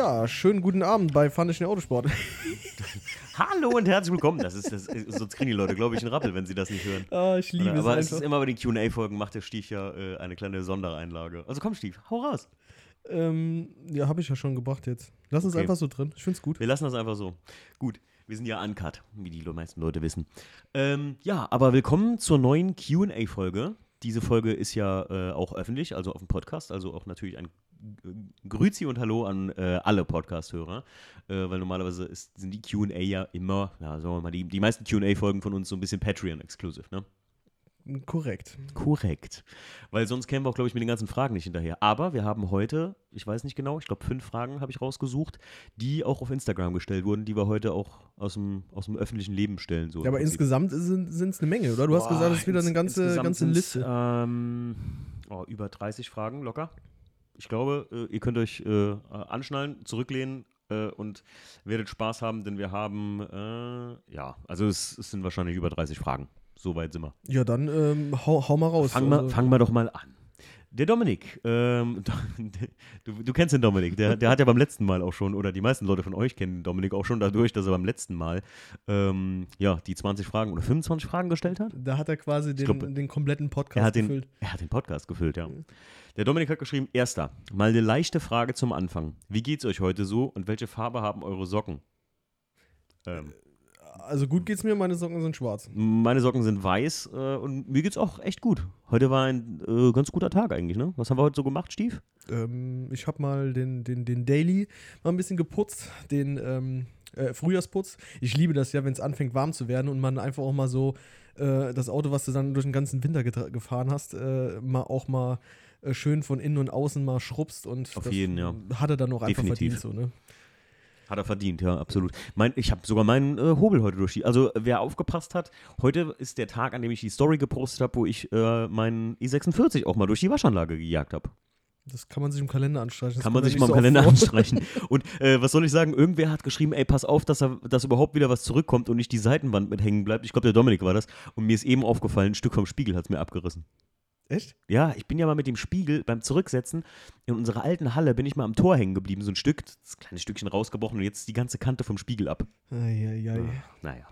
Ja, schönen guten Abend bei Fandischen Autosport. Hallo und herzlich willkommen. Das ist, das ist sonst kriegen die Leute, glaube ich, einen Rappel, wenn sie das nicht hören. Ah, ich liebe Aber es es ist immer bei den QA-Folgen, macht der Stief ja äh, eine kleine Sondereinlage. Also komm, Stief, hau raus. Ähm, ja, habe ich ja schon gebracht jetzt. Lass uns Okay. einfach so drin. Ich find's gut. Wir lassen das einfach so. Gut, wir sind ja uncut, wie die meisten Leute wissen. Ähm, ja, aber willkommen zur neuen QA-Folge. Diese Folge ist ja äh, auch öffentlich, also auf dem Podcast, also auch natürlich ein Grüezi und Hallo an äh, alle Podcast-Hörer, äh, weil normalerweise ist, sind die QA ja immer, ja, sagen wir mal, die, die meisten QA-Folgen von uns so ein bisschen Patreon-exclusive, ne? Korrekt. Korrekt. Weil sonst kämen wir auch, glaube ich, mit den ganzen Fragen nicht hinterher. Aber wir haben heute, ich weiß nicht genau, ich glaube, fünf Fragen habe ich rausgesucht, die auch auf Instagram gestellt wurden, die wir heute auch aus dem, aus dem öffentlichen Leben stellen. So Ja, aber Prinzip. insgesamt sind es eine Menge, oder? Du hast Boah, gesagt, es ist wieder eine ganze, ganze Liste. Ähm, oh, über 30 Fragen locker. Ich glaube, äh, ihr könnt euch äh, anschnallen, zurücklehnen äh, und werdet Spaß haben, denn wir haben, äh, ja, also es, es sind wahrscheinlich über 30 Fragen. So weit sind wir. Ja, dann ähm, hau, hau mal raus. Fangen wir Also, fang mal doch mal an. Der Dominik, ähm, du, du kennst den Dominik, der, der hat ja beim letzten Mal auch schon, oder die meisten Leute von euch kennen den Dominik auch schon dadurch, dass er beim letzten Mal ähm, ja, die 20 Fragen oder 25 Fragen gestellt hat. da hat er quasi den, glaub, den kompletten Podcast Er hat, den, gefüllt. er hat den Podcast gefüllt, ja. Der Dominik hat geschrieben, erster, mal eine leichte Frage zum Anfang. Wie geht's euch heute so und welche Farbe haben eure Socken? Ähm, Also gut geht's mir, meine Socken sind schwarz. meine Socken sind weiß äh, und mir geht's auch echt gut. Heute war ein äh, ganz guter Tag eigentlich, ne? Was haben wir heute so gemacht, Stief? Ähm, ich habe mal den, den, den Daily mal ein bisschen geputzt, den ähm, äh, Frühjahrsputz. Ich liebe das ja, wenn es anfängt warm zu werden und man einfach auch mal so äh, das Auto, was du dann durch den ganzen Winter gefahren hast, äh, mal auch mal äh, schön von innen und außen mal schrubbst und Auf das jeden, ja. hat er dann auch einfach Definitiv. verdient so, ne? Hat er verdient, ja, absolut. Mein, ich habe sogar meinen äh, Hobel heute durch die. Also, wer aufgepasst hat, heute ist der Tag, an dem ich die Story gepostet habe, wo ich äh, meinen i46 auch mal durch die Waschanlage gejagt habe. Das kann man sich im Kalender anstreichen. Das Kann man sich mal im so Kalender anstreichen. Und äh, was soll ich sagen? Irgendwer hat geschrieben, ey, pass auf, dass, er, dass überhaupt wieder was zurückkommt und nicht die Seitenwand mit hängen bleibt. Ich glaube, der Dominik war das. Und mir ist eben aufgefallen, ein Stück vom Spiegel hat es mir abgerissen. Echt? Ja, ich bin ja mal mit dem Spiegel beim Zurücksetzen in unserer alten Halle bin ich mal am Tor hängen geblieben, so ein Stück, das kleine Stückchen rausgebrochen und jetzt die ganze Kante vom Spiegel ab. Eieiei. Naja.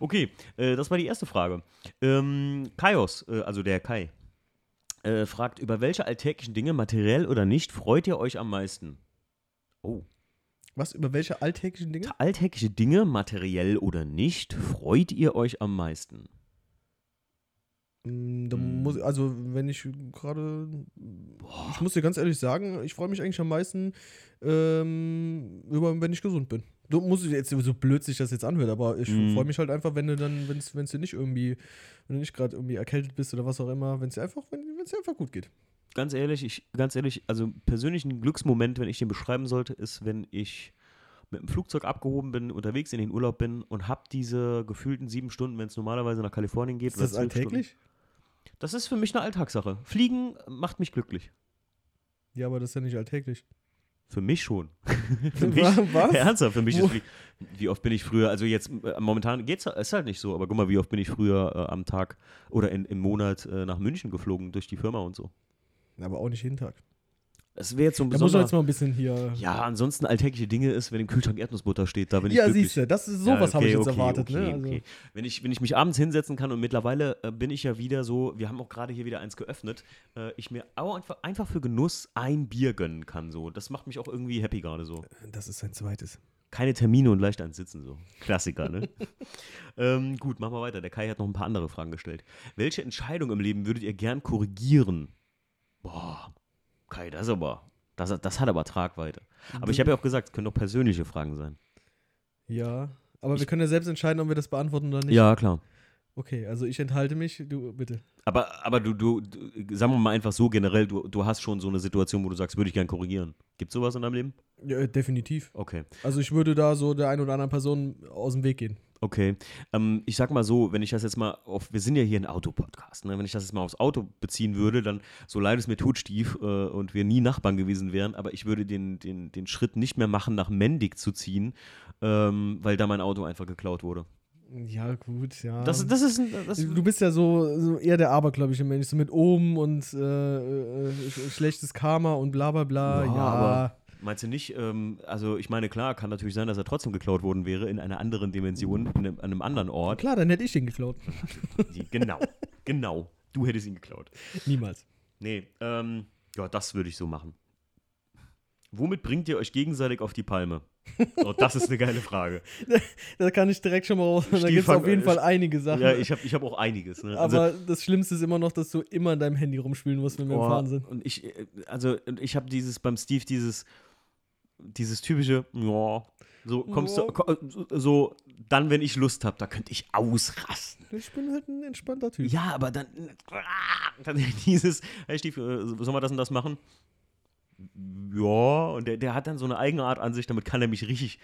Okay, äh, das war die erste Frage. Ähm, Kaios, äh, also der Kai, äh, fragt, über welche alltäglichen Dinge, materiell oder nicht, freut ihr euch am meisten? Oh. Was, über welche alltäglichen Dinge? Alltägliche Dinge, materiell oder nicht, freut ihr euch am meisten? Mm, Da Hm. muss, also, wenn ich gerade. Ich muss dir ganz ehrlich sagen, ich freue mich eigentlich am meisten, ähm, über, wenn ich gesund bin. Du musst jetzt so blöd sich das jetzt anhört, aber ich Mhm. freue mich halt einfach, wenn du dann, wenn es dir nicht irgendwie, wenn du nicht gerade irgendwie erkältet bist oder was auch immer, wenn es dir einfach, wenn es dir einfach gut geht. Ganz ehrlich, ich, ganz ehrlich, also persönlich ein Glücksmoment, wenn ich den beschreiben sollte, ist, wenn ich mit dem Flugzeug abgehoben bin, unterwegs in den Urlaub bin und habe diese gefühlten sieben Stunden, wenn es normalerweise nach Kalifornien geht. Ist das alltäglich? Stunden. Das ist für mich eine Alltagssache. Fliegen macht mich glücklich. Ja, aber das ist ja nicht alltäglich. Für mich schon. für mich, Was? Ernsthaft, für mich ist wie, wie oft bin ich früher, also jetzt äh, momentan geht's ist halt nicht so, aber guck mal, wie oft bin ich früher äh, am Tag oder in, im Monat äh, nach München geflogen durch die Firma und so. Aber auch nicht jeden Tag. Das wäre jetzt so ein Da muss jetzt mal ein bisschen hier. Ja, ansonsten alltägliche Dinge ist, wenn im Kühlschrank Erdnussbutter steht, da bin ich Ja, siehst du, das ist Ja, sowas habe ich okay, jetzt okay, erwartet, okay, ne? Also, okay. Wenn, ich, wenn ich mich abends hinsetzen kann und mittlerweile äh, bin ich ja wieder so, wir haben auch gerade hier wieder eins geöffnet, äh, ich mir auch einfach, einfach für Genuss ein Bier gönnen kann. So. Das macht mich auch irgendwie happy gerade so. Das ist sein zweites. Keine Termine und leicht eins sitzen so. Klassiker, ne? ähm, gut, machen wir weiter. Der Kai hat noch ein paar andere Fragen gestellt. Welche Entscheidung im Leben würdet ihr gern korrigieren? Boah, Kai, das ist aber, das, das hat aber Tragweite. Aber ich habe ja auch gesagt, es können doch persönliche Fragen sein. Ja, aber wir Ich- können ja selbst entscheiden, ob wir das beantworten oder nicht. Ja, klar. Okay, also ich enthalte mich, du bitte. Aber, aber du, du, du, sagen wir mal einfach so generell, du, du hast schon so eine Situation, wo du sagst, würde ich gern korrigieren. Gibt sowas in deinem Leben? Ja, äh, definitiv. Okay. Also ich würde da so der einen oder anderen Person aus dem Weg gehen. Okay. Ähm, ich sag mal so, wenn ich das jetzt mal auf, wir sind ja hier ein Autopodcast, ne? wenn ich das jetzt mal aufs Auto beziehen würde, dann, so leid es mir tut, Stief, äh, und wir nie Nachbarn gewesen wären, aber ich würde den, den, den Schritt nicht mehr machen, nach Mendig zu ziehen, ähm, weil da mein Auto einfach geklaut wurde. Ja, gut, ja. Das, das ist das, du bist ja so, so eher der abergläubische Mensch, so mit oben und äh, äh, sch- schlechtes Karma und bla bla bla. Ja, Ja, aber- Meinst du nicht? Ähm, also ich meine, klar, kann natürlich sein, dass er trotzdem geklaut worden wäre in einer anderen Dimension, in einem, an einem anderen Ort. Klar, dann hätte ich ihn geklaut. genau, genau. Du hättest ihn geklaut. Niemals. Nee, ähm, ja, das würde ich so machen. Womit bringt ihr euch gegenseitig auf die Palme? Oh, das ist eine geile Frage. Da kann ich direkt schon mal raus. Da gibt es auf jeden Fall einige Sachen. Ja, ich habe ich hab auch einiges. Ne? Also, aber das Schlimmste ist immer noch, dass du immer in deinem Handy rumspielen musst, wenn wir im oh, Fahren sind. Und ich, äh, also ich habe dieses beim Steve dieses, dieses typische, ja, so kommst du, Ja. ko- so dann, wenn ich Lust habe, da könnte ich ausrasten. Ich bin halt ein entspannter Typ. Ja, aber dann, dann dieses, hey Steve, äh, sollen wir das und das machen? Ja, und der, der hat dann so eine eigene Art an sich, damit kann er mich richtig,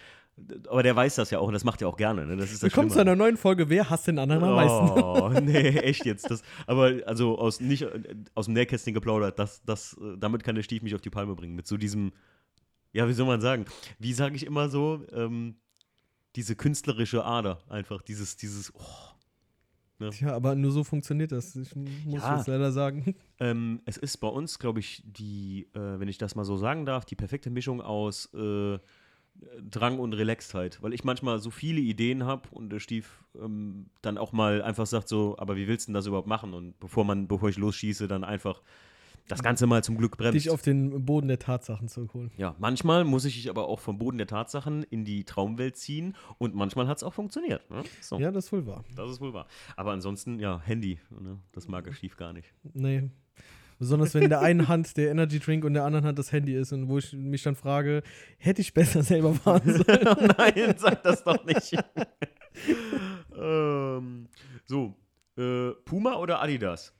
aber der weiß das ja auch und das macht er auch gerne, ne? Das ist das Willkommen zu einer neuen Folge. Wer hasst den anderen am meisten? Oh, nee, echt jetzt. Das, aber also aus, nicht äh, aus dem Nähkästchen geplaudert, das, das, äh, damit kann der Stief mich auf die Palme bringen. Mit so diesem, ja, wie soll man sagen? Wie sage ich immer so? Ähm, diese künstlerische Ader einfach, dieses, dieses, oh. Tja, aber nur so funktioniert das. Ich muss Ja. jetzt leider sagen. Ähm, es ist bei uns, glaube ich, die, äh, wenn ich das mal so sagen darf, die perfekte Mischung aus äh, Drang und Relaxedheit. Weil ich manchmal so viele Ideen habe und der Stief ähm, dann auch mal einfach sagt so, aber wie willst du denn das überhaupt machen? Und bevor man, bevor ich losschieße, dann einfach das Ganze mal zum Glück bremst. Dich auf den Boden der Tatsachen zurückholen. Ja, manchmal muss ich dich aber auch vom Boden der Tatsachen in die Traumwelt ziehen und manchmal hat es auch funktioniert. Ne? So, Ja, das ist wohl wahr. das ist wohl wahr. Aber ansonsten, ja, Handy, ne? das mag der Stief gar nicht. Nee. Besonders wenn in der einen Hand der Energy Drink und in der anderen Hand das Handy ist und wo ich mich dann frage, hätte ich besser selber fahren sollen? Oh Nein, sag das doch nicht. ähm, so, äh, Puma oder Adidas?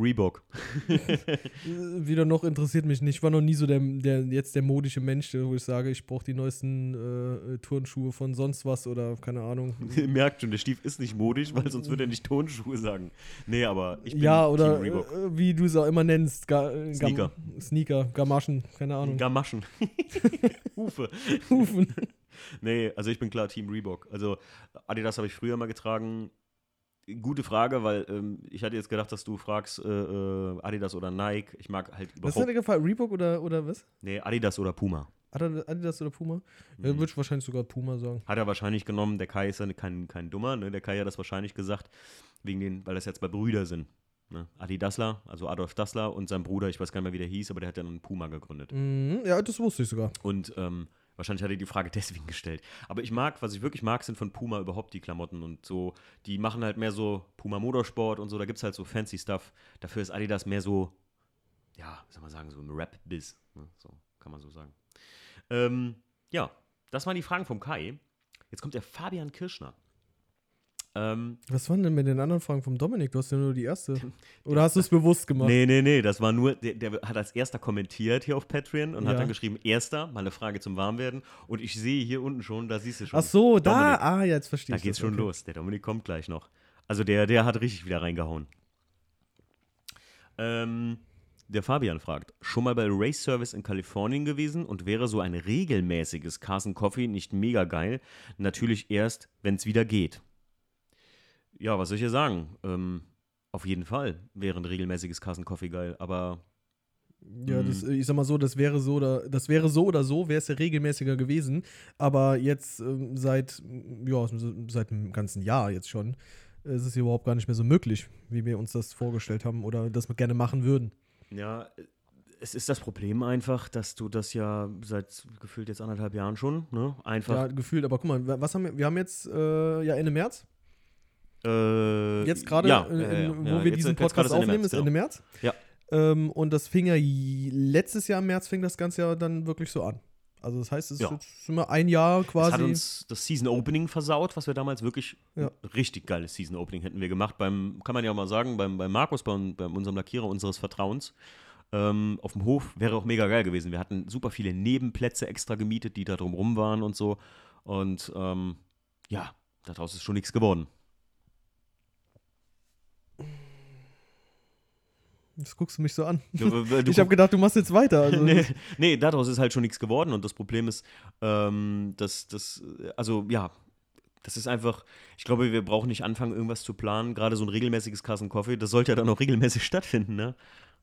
Reebok. Wieder noch interessiert mich nicht. Ich war noch nie so der, der jetzt der modische Mensch, wo ich sage, ich brauche die neuesten äh, Turnschuhe von sonst was oder keine Ahnung. Ihr merkt schon, der Stief ist nicht modisch, weil sonst würde er nicht Tonschuhe sagen. Nee, aber ich bin ja, Team oder Reebok. äh, wie du es auch immer nennst. Ga, äh, Gam- Sneaker. Sneaker, Gamaschen, keine Ahnung. Gamaschen. Hufe. Hufen. Nee, also ich bin klar Team Reebok. Also Adidas habe ich früher mal getragen. Gute Frage, weil ähm, ich hatte jetzt gedacht, dass du fragst äh, äh, Adidas oder Nike. Ich mag halt Was überhaupt. hat dir gefallen? Reebok oder, oder was? Nee, Adidas oder Puma. Adi- Adidas oder Puma? Ja, Mhm. würde ich wahrscheinlich sogar Puma sagen. Hat er wahrscheinlich genommen, der Kai ist ja kein, kein Dummer, ne? Der Kai hat das wahrscheinlich gesagt, wegen den, weil das jetzt bei Brüder sind. Ne? Adi Dassler, also Adolf Dassler und sein Bruder, ich weiß gar nicht mehr, wie der hieß, aber der hat ja dann Puma gegründet. Mhm, ja, das wusste ich sogar. Und ähm, wahrscheinlich hat er die Frage deswegen gestellt. Aber ich mag, was ich wirklich mag, sind von Puma überhaupt die Klamotten und so. Die machen halt mehr so Puma Motorsport und so. Da gibt es halt so fancy Stuff. Dafür ist Adidas mehr so, ja, wie soll man sagen, so ein Rap-Biz. Ne? So kann man so sagen. Ähm, ja, das waren die Fragen vom Kai. Jetzt kommt der Fabian Kirschner. Ähm, Was waren denn mit den anderen Fragen vom Dominik? Du hast ja nur die erste. Oder hast du es bewusst gemacht? nee, nee, nee, das war nur, der, der hat als erster kommentiert hier auf Patreon und hat Ja. dann geschrieben, erster, mal eine Frage zum Warmwerden. Und ich sehe hier unten schon, da siehst du schon. Ach so, da. Dominik. Ah, ja, jetzt verstehe Da ich. geht's das, schon okay. los. Der Dominik kommt gleich noch. Also der, der hat richtig wieder reingehauen. Ähm, der Fabian fragt, schon mal bei Race Service in Kalifornien gewesen und wäre so ein regelmäßiges Carson Coffee nicht mega geil? Natürlich erst, wenn es wieder geht. Ja, was soll ich hier sagen? Ähm, auf jeden Fall wäre ein regelmäßiges Carson Coffee geil, aber Ja, das, ich sag mal so, das wäre so oder das wäre so oder so, wäre es ja regelmäßiger gewesen. Aber jetzt ähm, seit, ja, seit einem ganzen Jahr jetzt schon, äh, ist es überhaupt gar nicht mehr so möglich, wie wir uns das vorgestellt haben oder das wir gerne machen würden. Ja, es ist das Problem einfach, dass du das ja seit gefühlt jetzt anderthalb Jahren schon, ne? Einfach. Ja, gefühlt, aber guck mal, wa- was haben wir, wir haben jetzt äh, ja Ende März, äh, jetzt gerade, ja, in- wo ja, wir jetzt- diesen jetzt Podcast ist Ende aufnehmen, März, ist Ende genau. März. Ja. Ähm, und das fing ja letztes Jahr im März fing das Ganze ja dann wirklich so an. Also das heißt, es Ja. ist jetzt immer ein Jahr Das quasi. hat uns das Season Opening versaut, was wir damals wirklich Ja. richtig geiles Season Opening hätten wir gemacht. Beim, kann man ja auch mal sagen, beim, beim Markus, bei, bei unserem Lackierer unseres Vertrauens, ähm, auf dem Hof wäre auch mega geil gewesen. Wir hatten super viele Nebenplätze extra gemietet, die da drumrum waren und so. Und ähm, ja, daraus ist schon nichts geworden. Jetzt guckst du mich so an. Du, du, ich habe gedacht, du machst jetzt weiter. Also, nee, nee, daraus ist halt schon nichts geworden und das Problem ist, ähm, dass das, also ja, das ist einfach, ich glaube, wir brauchen nicht anfangen, irgendwas zu planen, gerade so ein regelmäßiges Carson Coffee, das sollte ja dann auch regelmäßig stattfinden, ne?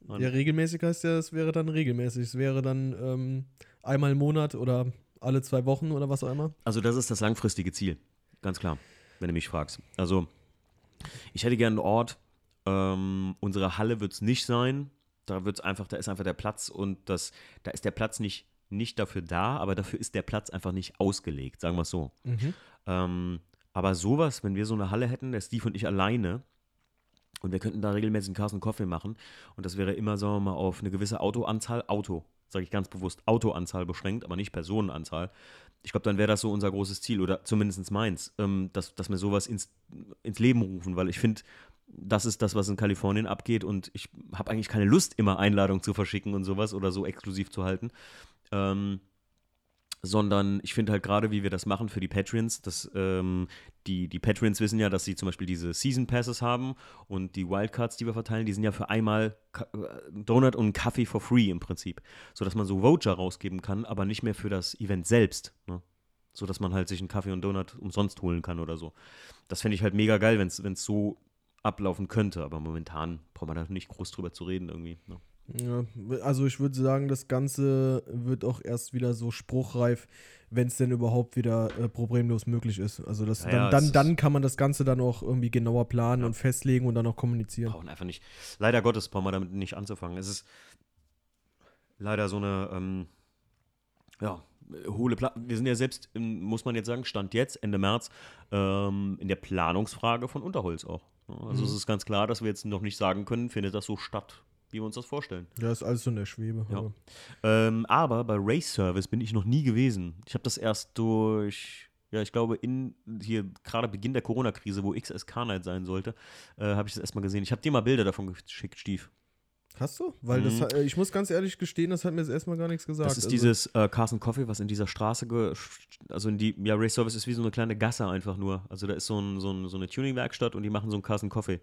Und Ja, regelmäßig heißt ja, es wäre dann regelmäßig. Es wäre dann ähm, einmal im Monat oder alle zwei Wochen oder was auch immer. Also das ist das langfristige Ziel, ganz klar, wenn du mich fragst. Also ich hätte gerne einen Ort, ähm, unsere Halle wird es nicht sein, da wird's einfach, da ist einfach der Platz und das, da ist der Platz nicht, nicht dafür da, aber dafür ist der Platz einfach nicht ausgelegt, sagen wir es so. Ähm, aber sowas, wenn wir so eine Halle hätten, der Steve und ich alleine, und wir könnten da regelmäßig einen Carsten Coffee machen, und das wäre immer, sagen wir mal, auf eine gewisse Autoanzahl, Auto, sage ich ganz bewusst, Autoanzahl beschränkt, aber nicht Personenanzahl. Ich glaube, dann wäre das so unser großes Ziel, oder zumindest meins, ähm, dass, dass wir sowas ins, ins Leben rufen, weil ich finde, das ist das, was in Kalifornien abgeht, und ich habe eigentlich keine Lust, immer Einladungen zu verschicken und sowas oder so exklusiv zu halten. Ähm, sondern ich finde halt gerade, wie wir das machen für die Patreons, dass ähm, die, die Patreons wissen ja, dass sie zum Beispiel diese Season Passes haben und die Wildcards, die wir verteilen, die sind ja für einmal Ka äh, Donut und Kaffee for free im Prinzip, sodass man so Voucher rausgeben kann, aber nicht mehr für das Event selbst, ne? sodass man halt sich einen Kaffee und Donut umsonst holen kann oder so. Das fände ich halt mega geil, wenn es so ablaufen könnte, aber momentan braucht man da nicht groß drüber zu reden irgendwie. Ne? Ja, also ich würde sagen, das Ganze wird auch erst wieder so spruchreif, wenn es denn überhaupt wieder äh, problemlos möglich ist. Also das, Ja, dann, dann, dann kann man das Ganze dann auch irgendwie genauer planen Ja. und festlegen und dann auch kommunizieren. brauchen einfach nicht. Leider Gottes brauchen wir damit nicht anzufangen. Es ist leider so eine, ähm, ja, hohle Pla Wir sind ja selbst, muss man jetzt sagen, Stand jetzt, Ende März, ähm, in der Planungsfrage von Unterholz auch. Ja, Also es ist ganz klar, dass wir jetzt noch nicht sagen können, findet das so statt, wie wir uns das vorstellen. Ja, ist alles so in der Schwebe. Ja. aber- Ähm, aber bei Race Service bin ich noch nie gewesen. Ich habe das erst durch, ja, ich glaube, in hier gerade Beginn der Corona-Krise, wo XSK Night sein sollte, äh, habe ich das erstmal gesehen. Ich habe dir mal Bilder davon geschickt, Stief. Hast du? Weil das, Mhm. hat- äh, ich muss ganz ehrlich gestehen, das hat mir jetzt erstmal gar nichts gesagt. Das ist Also- dieses äh, Carson Coffee, was in dieser Straße, also in die, ja, Race Service ist wie so eine kleine Gasse einfach nur. Also da ist so, ein, so, ein, so eine Tuning-Werkstatt und die machen so einen Carson Coffee.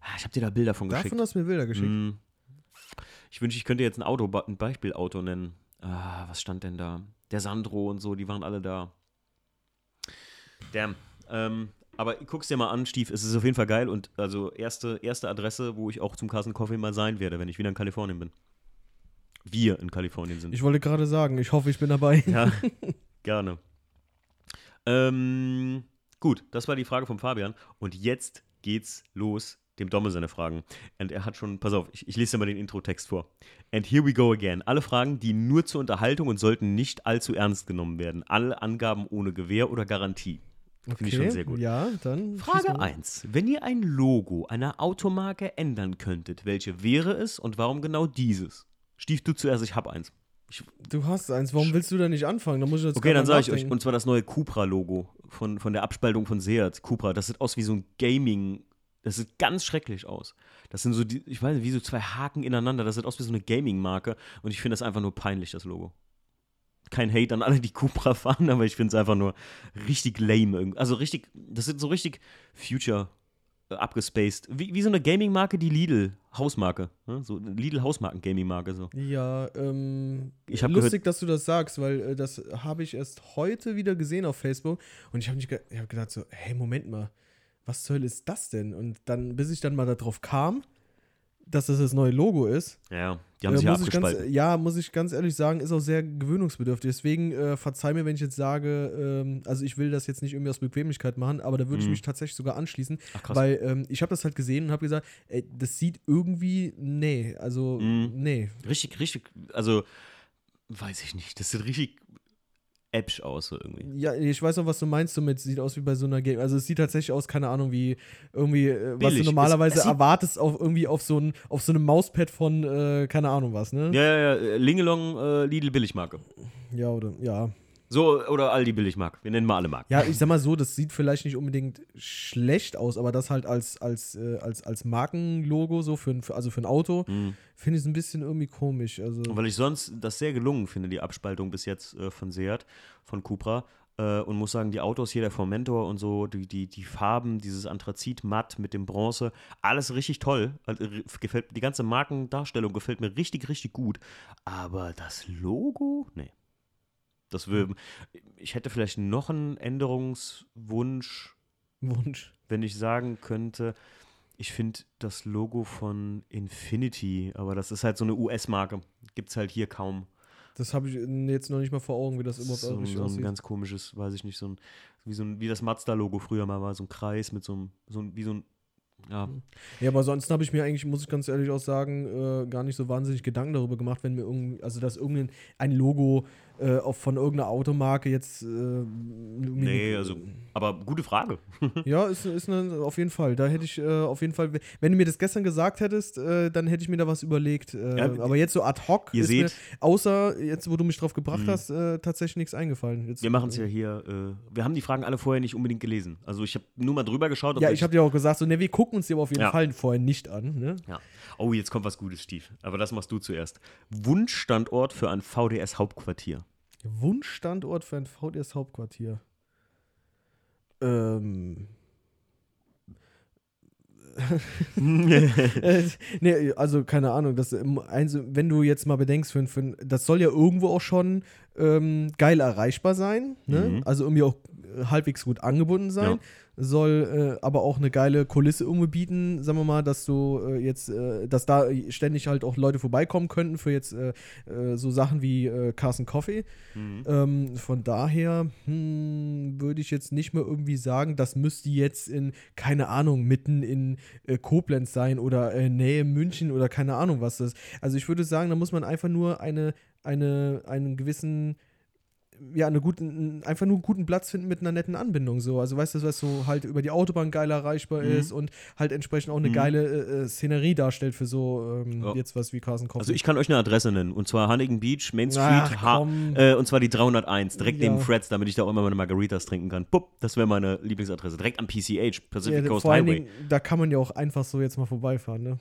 Ah, Ich habe dir da Bilder von geschickt. Davon hast du mir Bilder geschickt. Mm. Ich wünsche, ich könnte jetzt ein Auto, ein Beispielauto nennen. Ah, was stand denn da? Der Sandro und so, die waren alle da. Damn. Ähm, aber guck's dir mal an, Stief, es ist auf jeden Fall geil und also erste, erste Adresse, wo ich auch zum Carson Coffee mal sein werde, wenn ich wieder in Kalifornien bin. Wir in Kalifornien sind. Ich wollte gerade sagen, ich hoffe, ich bin dabei. Ja, gerne. Ähm, gut, das war die Frage von Fabian. Und jetzt geht's los, dem Domme seine Fragen. Und er hat schon, pass auf, ich, ich lese dir mal den Intro-Text vor. And here we go again. Alle Fragen, die nur zur Unterhaltung und sollten nicht allzu ernst genommen werden. Alle Angaben ohne Gewähr oder Garantie. Finde ich schon sehr gut. Ja, dann. Frage mal. 1. Wenn ihr ein Logo einer Automarke ändern könntet, welche wäre es und warum genau dieses? Stief du zuerst, ich hab eins. Ich, Du hast eins, warum willst du da nicht anfangen? Da muss ich jetzt Okay, dann sage ich euch, und zwar das neue Cupra-Logo von, von der Abspaltung von Seat. Cupra, das sieht aus wie so ein Gaming. Das sieht ganz schrecklich aus. Das sind so, die, ich weiß nicht, wie so zwei Haken ineinander. Das sieht aus wie so eine Gaming-Marke. Und ich finde das einfach nur peinlich, das Logo. Kein Hate an alle, die Cupra fahren, aber ich finde es einfach nur richtig lame. Also richtig, das sind so richtig Future äh, abgespaced. Wie, wie so eine Gaming-Marke, die Lidl-Hausmarke. Ne? So eine Lidl-Hausmarken-Gaming-Marke. So. Ja, ähm, Ich lustig, dass du das sagst, weil äh, das habe ich erst heute wieder gesehen auf Facebook und ich habe ge hab gedacht so, hey, Moment mal, was zur Hölle ist das denn? Und dann, bis ich dann mal darauf kam, dass das das neue Logo ist, Ja, die haben äh, sich ja muss ich ganz, abgespalten. ja, muss ich ganz ehrlich sagen, ist auch sehr gewöhnungsbedürftig. Deswegen äh, verzeih mir, wenn ich jetzt sage, ähm, also ich will das jetzt nicht irgendwie aus Bequemlichkeit machen, aber da würde ich Mhm. mich tatsächlich sogar anschließen, Ach krass. weil ähm, ich habe das halt gesehen und habe gesagt, ey, das sieht irgendwie, nee, also, Mhm. nee. Richtig, richtig, also weiß ich nicht. Das sieht richtig äpsch aus so irgendwie. Ja, ich weiß auch, was du meinst damit. Sieht aus wie bei so einer Game. Also es sieht tatsächlich aus, keine Ahnung, wie irgendwie, äh, was Billig. du normalerweise Es- es erwartest auf irgendwie auf so ein, auf so einem Mauspad von, äh, keine Ahnung was, ne? Ja, ja, ja, äh, Lingelong, äh, Lidl Billigmarke. Ja, oder, ja. So, oder Aldi Billigmarke. Wir nennen mal alle Marken. Ja, ich sag mal so, das sieht vielleicht nicht unbedingt schlecht aus, aber das halt als, als, äh, als, als Markenlogo, so für ein, für, also für ein Auto, Mhm. finde ich es ein bisschen irgendwie komisch. Also, weil ich sonst das sehr gelungen finde, die Abspaltung bis jetzt äh, von Seat, von Cupra. Äh, und muss sagen, die Autos hier, der Formentor und so, die, die, die Farben, dieses Anthrazit matt mit dem Bronze, alles richtig toll. Also, äh, gefällt, die ganze Markendarstellung gefällt mir richtig, richtig gut. Aber das Logo? Nee. Das will, ich hätte vielleicht noch einen Änderungswunsch, Wunsch. wenn ich sagen könnte, ich finde das Logo von Infinity, aber das ist halt so eine US-Marke. Gibt es halt hier kaum. Das habe ich jetzt noch nicht mal vor Augen, wie das überhaupt so, so ein aussieht. ganz komisches, weiß ich nicht, so ein, wie, so ein, wie das Mazda-Logo früher mal war, so ein Kreis mit so einem, so ein, wie so ein, ja, Ja, aber sonst habe ich mir eigentlich, muss ich ganz ehrlich auch sagen, äh, gar nicht so wahnsinnig Gedanken darüber gemacht, wenn mir irgendwie, also dass irgendein ein Logo äh, auch von irgendeiner Automarke jetzt. Äh, nee, also, aber gute Frage. Ja, ist, ist eine, auf jeden Fall. Da hätte ich äh, auf jeden Fall, wenn du mir das gestern gesagt hättest, äh, dann hätte ich mir da was überlegt. Äh, Ja, aber jetzt so ad hoc ihr ist mir, seht- außer jetzt, wo du mich drauf gebracht Mhm. hast, äh, tatsächlich nichts eingefallen. Jetzt, Wir machen es ja hier, wir haben die Fragen alle vorher nicht unbedingt gelesen. Also ich habe nur mal drüber geschaut. ob Ja, ich habe dir auch gesagt, so, ne, wir gucken uns die aber auf jeden Ja. Fall vorher nicht an. Ne? ja. Oh, jetzt kommt was Gutes, Steve. Aber das machst du zuerst. Wunschstandort für ein VDS-Hauptquartier. Wunschstandort für ein VDS-Hauptquartier. Ähm. äh, nee, also keine Ahnung, das, ähm, also, wenn du jetzt mal bedenkst, für, für, das soll ja irgendwo auch schon ähm, geil erreichbar sein, ne? Mhm. also irgendwie auch halbwegs gut angebunden sein, Ja. Soll äh, aber auch eine geile Kulisse irgendwie bieten, sagen wir mal, dass du äh, jetzt, äh, dass da ständig halt auch Leute vorbeikommen könnten für jetzt äh, äh, so Sachen wie äh, Carson Coffee. Mhm. Ähm, von daher hm, würde ich jetzt nicht mehr irgendwie sagen, das müsste jetzt in, keine Ahnung, mitten in Koblenz sein oder äh, Nähe München oder keine Ahnung was das ist. Also ich würde sagen, da muss man einfach nur eine, eine, einen gewissen, ja, eine guten, einfach nur einen guten Platz finden mit einer netten Anbindung. So. Also weißt du, was so halt über die Autobahn geil erreichbar Mhm. ist und halt entsprechend auch eine Mhm. geile äh, äh, Szenerie darstellt für so ähm, Ja. jetzt was wie Carson Coffee. Also ich kann euch eine Adresse nennen. Und zwar Huntington Beach, Main Street, Ach, komm. äh, und zwar die 301, direkt Ja. neben Freds, damit ich da auch immer meine Margaritas trinken kann. Pupp, das wäre meine Lieblingsadresse. Direkt am PCH, Pacific ja, Coast Highway. Dingen, da kann man ja auch einfach so jetzt mal vorbeifahren, ne?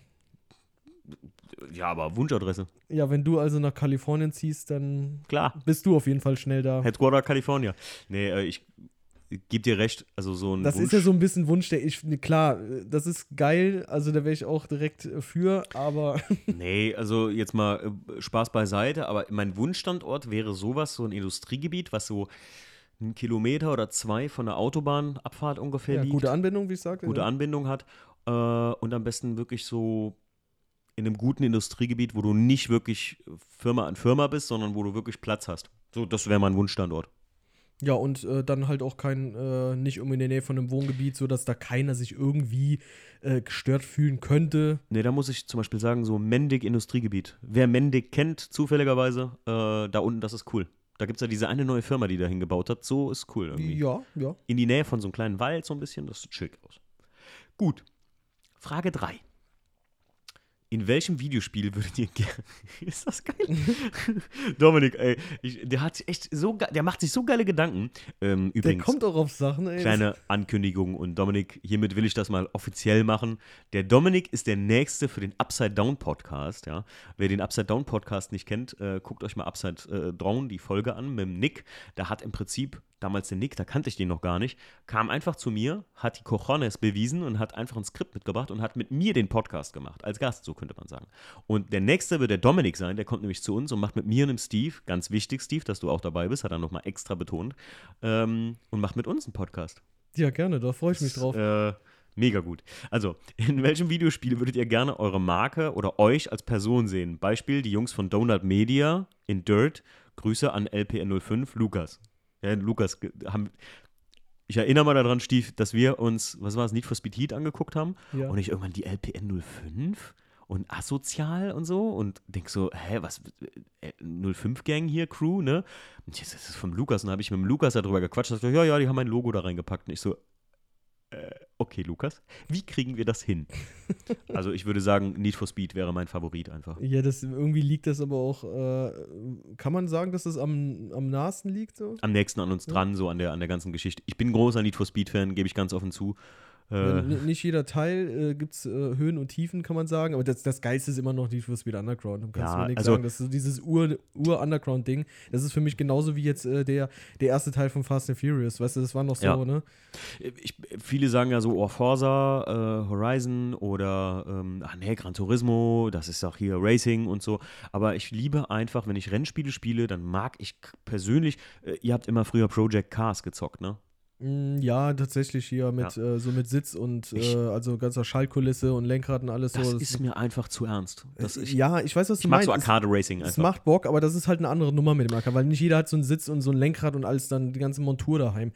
Ja, aber Wunschadresse. Ja, wenn du also nach Kalifornien ziehst, dann Klar. bist du auf jeden Fall schnell da. Headquarter California. Nee, äh, ich gebe dir recht. Also so ein Das Wunsch. ist ja so ein bisschen Wunsch, der ich, ne, klar, das ist geil, also da wäre ich auch direkt äh, für, aber Nee, also jetzt mal äh, Spaß beiseite, aber mein Wunschstandort wäre sowas, so ein Industriegebiet, was so einen Kilometer oder zwei von der Autobahnabfahrt ungefähr ja, liegt. gute Anbindung, wie ich sagte. gute ja. Anbindung hat äh, und am besten wirklich so in einem guten Industriegebiet, wo du nicht wirklich Firma an Firma bist, sondern wo du wirklich Platz hast. So, das wäre mein Wunschstandort. Ja, und äh, dann halt auch kein, äh, nicht um in der Nähe von einem Wohngebiet, sodass da keiner sich irgendwie äh, gestört fühlen könnte. Ne, da muss ich zum Beispiel sagen, so Mendig Industriegebiet. Wer Mendig kennt, zufälligerweise, äh, da unten, das ist cool. Da gibt es ja diese eine neue Firma, die da hingebaut hat. So ist cool irgendwie. Ja, ja. In die Nähe von so einem kleinen Wald, so ein bisschen, das sieht schick aus. Gut. Frage 3. In welchem Videospiel würdet ihr gerne. ist das geil? Dominik, ey, ich, der hat echt so der macht sich so geile Gedanken. Ähm, Der übrigens, kommt auch auf Sachen, ey. kleine Ankündigung und Dominik, hiermit will ich das mal offiziell machen. Der Dominik ist der Nächste für den Upside Down Podcast, ja. Wer den Upside Down Podcast nicht kennt, äh, guckt euch mal Upside äh, Down die Folge an mit dem Nick. Da hat im Prinzip damals den Nick, da kannte ich den noch gar nicht, kam einfach zu mir, hat die Cojones bewiesen und hat einfach ein Skript mitgebracht und hat mit mir den Podcast gemacht, als Gast, so könnte man sagen. Und der Nächste wird der Dominik sein, der kommt nämlich zu uns und macht mit mir und dem Steve, ganz wichtig, Steve, dass du auch dabei bist, hat er nochmal extra betont, ähm, und macht mit uns einen Podcast. Ja, gerne, da freue ich mich drauf. Äh, mega gut. Also, in welchem Videospiel würdet ihr gerne eure Marke oder euch als Person sehen? Beispiel die Jungs von Donut Media in Dirt. Grüße an LPN05, Lukas. Ja, Lukas, haben, ich erinnere mal daran, Stief, dass wir uns, was war es, Need for Speed Heat angeguckt haben Ja. und ich irgendwann die LPN05 und asozial und so und denk so, hä, was, äh, 05-Gang hier, Crew, ne? Und jetzt ist es vom Lukas und habe ich mit dem Lukas darüber gequatscht und gesagt, ja, ja, die haben mein Logo da reingepackt und ich so, äh, okay, Lukas, wie kriegen wir das hin? also ich würde sagen, Need for Speed wäre mein Favorit einfach. Ja, das irgendwie liegt das aber auch, äh, kann man sagen, dass es am, am nahesten liegt so? Am nächsten an uns Ja. dran, so an der, an der ganzen Geschichte. Ich bin großer Need for Speed-Fan, gebe ich ganz offen zu. Äh, n- nicht jeder Teil äh, gibt es äh, Höhen und Tiefen, kann man sagen, aber das, das Geilste ist immer noch Need for Speed Underground. Du kannst Ja, mir nichts also- sagen. Das ist dieses Ur- Ur-Underground-Ding. das ist für mich genauso wie jetzt äh, der, der erste Teil von Fast and Furious. Weißt du, das war noch so, Ja. ne? ich, viele sagen ja so, oh, Forza, äh, Horizon oder, ähm, ach nee, Gran Turismo, das ist auch hier Racing und so. Aber ich liebe einfach, wenn ich Rennspiele spiele, dann mag ich persönlich, äh, ihr habt immer früher Project Cars gezockt, ne? Mm, Ja, tatsächlich hier mit äh, so mit Sitz und Ich- äh, also ganzer Schallkulisse und Lenkrad und alles Das so. ist mir einfach zu ernst. Das, ich, ja, ich weiß, was ich du mag meinst. so Es- Arcade Racing Es einfach. macht Bock, aber das ist halt eine andere Nummer mit dem AK, weil nicht jeder hat so einen Sitz und so ein Lenkrad und alles dann die ganze Montur daheim.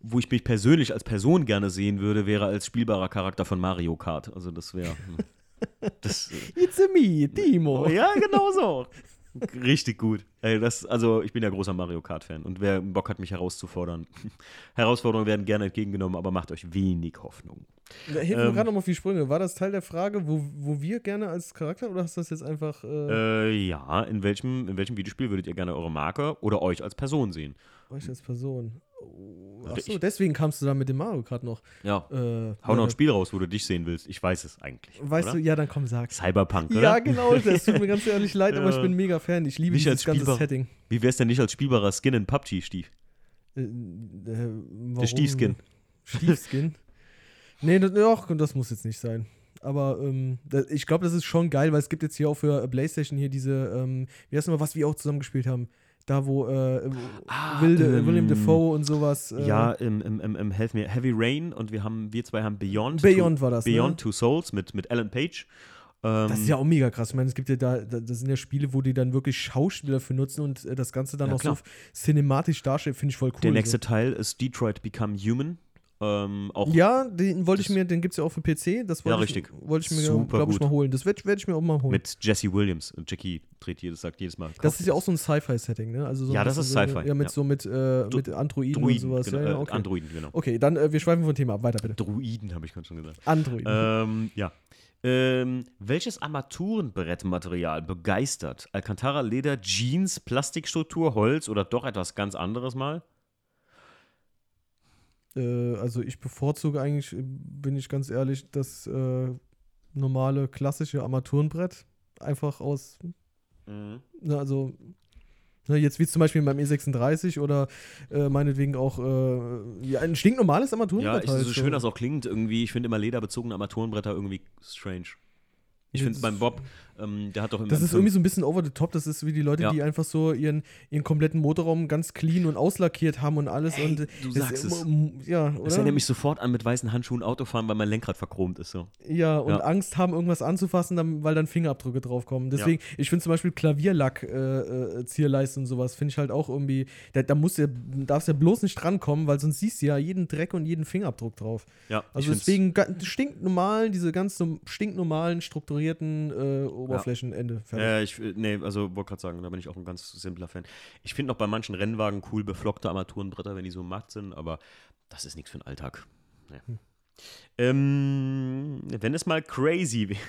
Wo ich mich persönlich als Person gerne sehen würde, wäre als spielbarer Charakter von Mario Kart. Also das wäre. hm. das, äh, It's a me, Timo. ja, genau so. Richtig gut. Ey, das, also ich bin ja großer Mario Kart-Fan und wer Bock hat, mich herauszufordern. Herausforderungen werden gerne entgegengenommen, aber macht euch wenig Hoffnung. Da hilft mir Ähm, gerade noch mal auf die Sprünge. War das Teil der Frage, wo, wo wir gerne als Charakter oder hast du das jetzt einfach. Äh, Äh, ja, in welchem, in welchem Videospiel würdet ihr gerne eure Marke oder euch als Person sehen? euch als Person? Oh, Achso, deswegen kamst du da mit dem Mario Kart noch. Ja. Äh, Hau noch ein Spiel raus, wo du dich sehen willst. Ich weiß es eigentlich. Weißt oder? du, ja, dann komm, sag's. Cyberpunk, oder? Ja, genau, das tut mir ganz ehrlich leid, aber ich bin mega Fan. Ich liebe Nicht dieses ganze Setting. Wie wär's denn nicht als spielbarer Skin in PUBG, Stief? Äh, äh? Der Stiefskin. Stiefskin? nee, das, ach, das muss jetzt nicht sein. Aber ähm, ich glaube, das ist schon geil, weil es gibt jetzt hier auch für PlayStation hier diese, ähm, wie heißt nochmal, was wir auch zusammen gespielt haben. Da, wo äh, Ah, Wilde, ähm, William Defoe und sowas. Äh, ja, im, im, im, im Help Me Heavy Rain und wir haben, wir zwei haben Beyond. Beyond Two, war das. Beyond ne? Two Souls mit, mit Alan Page. Ähm, Das ist ja auch mega krass. Ich meine, es gibt ja da, da das sind ja Spiele, wo die dann wirklich Schauspieler für nutzen und äh, das Ganze dann Ja, auch klar. so cinematisch darstellt, finde ich voll cool. der nächste so. Teil ist Detroit Become Human. Ähm, auch Ja, den wollte ich mir, den gibt es ja auch für PC. Das Ja, wollte ich, richtig. wollte ich mir, glaube ich, mal holen. Das werde werd ich mir auch mal holen. mit Jesse Williams. Und Jackie dreht jedes, sagt jedes Mal. das ist ja auch so ein Sci-Fi-Setting, ne? Also so Ja, das ist so, Sci-Fi, Ja, mit ja. so mit, äh, mit Androiden, und sowas. genau, ja, ja, äh, okay. Androiden, genau. okay, dann äh, wir schweifen vom Thema ab. Weiter bitte. Druiden, habe ich gerade schon gesagt. Androiden. Ähm, ja. Ähm, welches Armaturenbrettmaterial begeistert? Alcantara, Leder, Jeans, Plastikstruktur, Holz oder doch etwas ganz anderes mal? Äh, also ich bevorzuge eigentlich, bin ich ganz ehrlich, das äh, normale klassische Armaturenbrett. Einfach aus, ne, also ne, jetzt wie zum Beispiel beim E36 oder äh, meinetwegen auch äh, ja, ein stinknormales Ja, Armaturenbrett. ich, halt, so schön das auch klingt, irgendwie, ich finde immer lederbezogene Armaturenbretter irgendwie strange. Ich Ja, finde beim Bob, ähm, der hat doch Das ist M5 irgendwie so ein bisschen over the top. Das ist wie die Leute, Ja. die einfach so ihren, ihren kompletten Motorraum ganz clean und auslackiert haben und alles. Ey, und du sagst es. m- Ja, oder? Das erinnert mich sofort an mit weißen Handschuhen Autofahren, weil mein Lenkrad verchromt ist. So. Ja, und Ja. Angst haben, irgendwas anzufassen, weil dann Fingerabdrücke draufkommen. Deswegen, ich finde zum Beispiel Klavierlack, äh, äh, Zierleiste und sowas, finde ich halt auch irgendwie, da, da musst du, ja- darfst du ja bloß nicht drankommen, weil sonst siehst du ja jeden Dreck und jeden Fingerabdruck drauf. Ja, Also deswegen stinknormalen, diese ganz norm- stinknormalen, strukturierten äh, Oberflächenende. Fertig. Ja, ich, äh, nee, also wollte gerade sagen, da bin ich auch ein ganz simpler Fan. Ich finde noch bei manchen Rennwagen cool beflockte Armaturenbretter, wenn die so matt sind, aber das ist nichts für den Alltag. Nee. Hm. Ähm, wenn es mal crazy wäre.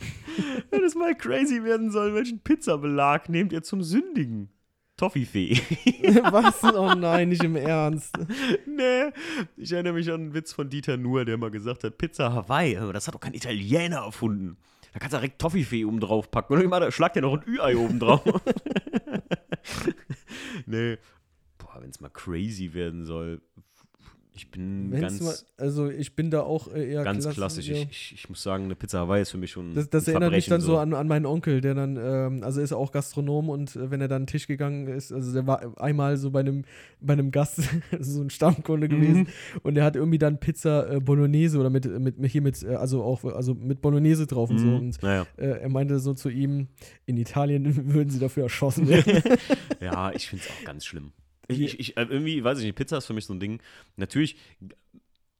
wenn es mal crazy werden soll, welchen Pizzabelag nehmt ihr zum Sündigen? Toffifee. Was? Oh nein, nicht im Ernst. nee, ich erinnere mich an einen Witz von Dieter Nuhr, der mal gesagt hat, Pizza Hawaii, das hat doch kein Italiener erfunden. Da kannst du direkt Toffifee oben drauf packen. Und ich meine, schlag dir noch ein Ü-Ei oben drauf. nee. Boah, wenn es mal crazy werden soll. Ich bin Wenn's ganz, mal, also ich bin da auch äh, eher ganz klassisch, klassisch. ja. Ich, ich, muss sagen, eine Pizza Hawaii ist für mich schon. Das, das ein erinnert mich dann so an, an meinen Onkel, der dann, ähm, also ist auch Gastronom und äh, wenn er dann an den Tisch gegangen ist, also der war einmal so bei einem, bei einem Gast, so ein Stammkunde Mhm. gewesen und der hat irgendwie dann Pizza äh, Bolognese oder mit, mit, mit hier mit, äh, also auch, also mit Bolognese drauf und so Mhm. und Naja. äh, er meinte so zu ihm, in Italien würden sie dafür erschossen werden. Ja, ich finde es auch ganz schlimm. Ich, ich, ich, äh, irgendwie, weiß ich nicht, Pizza ist für mich so ein Ding. Natürlich,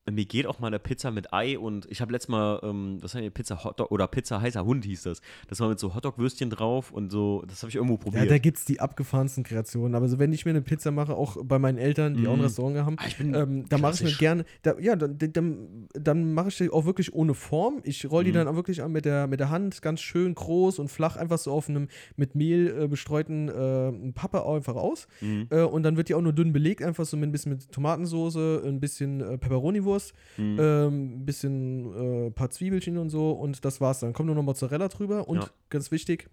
mir geht auch mal eine Pizza mit Ei und ich habe letztes Mal, ähm, was wir, Pizza Hotdog oder Pizza heißer Hund hieß das. Das war mit so Hotdog-Würstchen drauf und so, das habe ich irgendwo ja, probiert. da gibt es die abgefahrensten Kreationen, aber so wenn ich mir eine Pizza mache, auch bei meinen Eltern, die auch ein Mhm. Restaurant haben, Ah, Ähm, da mache ich mir gerne, da, ja, dann, dann, dann mache ich die auch wirklich ohne Form. Ich roll die Mhm. dann auch wirklich an mit der, mit der Hand ganz schön groß und flach einfach so auf einem mit Mehl äh, bestreuten äh, Pappe einfach aus. Mhm. Äh, und dann wird die auch nur dünn belegt, einfach so mit ein bisschen mit Tomatensauce, ein bisschen äh, Peperoni-Wurst Currywurst, Mhm. ähm, bisschen äh, paar Zwiebelchen und so und das war's dann. Kommt nur noch Mozzarella drüber und Ja. ganz wichtig,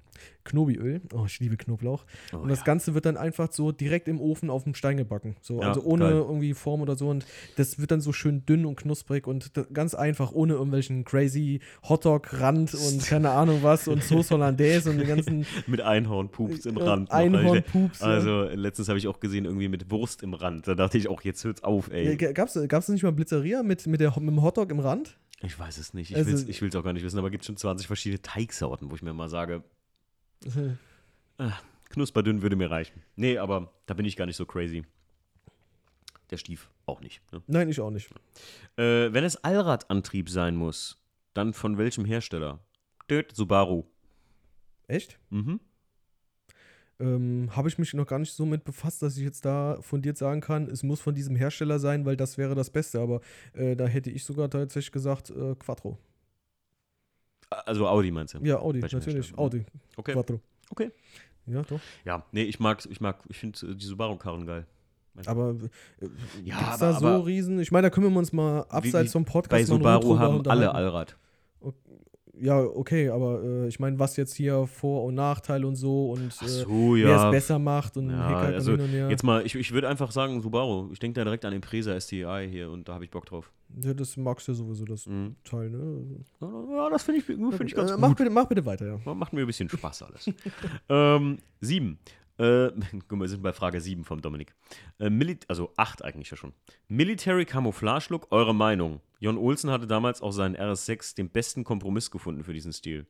Knobiöl. Oh, ich liebe Knoblauch. Oh, und das ja. Ganze wird dann einfach so direkt im Ofen auf dem Stein gebacken. So, Ja, also ohne geil. irgendwie Form oder so. Und das wird dann so schön dünn und knusprig und ganz einfach, ohne irgendwelchen crazy Hotdog-Rand und keine Ahnung was und Sauce Hollandaise und den ganzen Mit Einhornpups im äh, Rand. Einhornpups. Also letztens habe ich auch gesehen, irgendwie mit Wurst im Rand. Da dachte ich auch, jetzt hört's auf, ey. Ja, gab's, gab's nicht mal Blitzeria mit, mit, der, mit dem Hotdog im Rand? Ich weiß es nicht. Ich Also- will es auch gar nicht wissen, aber es gibt schon 20 verschiedene Teigsorten, wo ich mir mal sage, knusperdünn würde mir reichen. Nee, aber da bin ich gar nicht so crazy. Der Stief auch nicht. Ne? Nein, ich auch nicht. Äh, wenn es Allradantrieb sein muss, dann von welchem Hersteller? Död, Subaru. Echt? Mhm. Ähm, Habe ich mich noch gar nicht so mit befasst, dass ich jetzt da fundiert sagen kann, es muss von diesem Hersteller sein, weil das wäre das Beste. Aber äh, da hätte ich sogar tatsächlich gesagt, äh, Quattro. Also Audi meinst du? Ja, Audi, Welchen natürlich. Hersteller? Audi, Okay. Quattro. Okay. Ja, doch. Ja, nee, ich mag, ich mag, ich finde die Subaru-Karren geil. Aber äh, Ja, aber- da so aber- Riesen? Ich meine, da kümmern wir uns mal abseits wie- vom Podcast Bei Subaru haben alle unterhalten. Allrad. Ja, okay, aber äh, ich meine, was jetzt hier Vor- und Nachteile und so und äh, so, wer ja. es besser macht und Ja, Hickhack also und her. Jetzt mal, ich, ich würde einfach sagen Subaru. Ich denke da direkt an den Presa STI hier und da habe ich Bock drauf. ja, das magst du ja sowieso, das Mhm. Teil, ne? Ja, das finde ich, find ich ganz äh, gut. mach, bitte, mach bitte weiter, ja. Macht mir ein bisschen Spaß alles. ähm, sieben. Äh, guck mal, wir sind bei Frage sieben vom Dominik. Äh, also acht eigentlich ja schon. Military Camouflage Look, eure Meinung. Jon Olsen hatte damals auch seinen RS6 den besten Kompromiss gefunden für diesen Stil.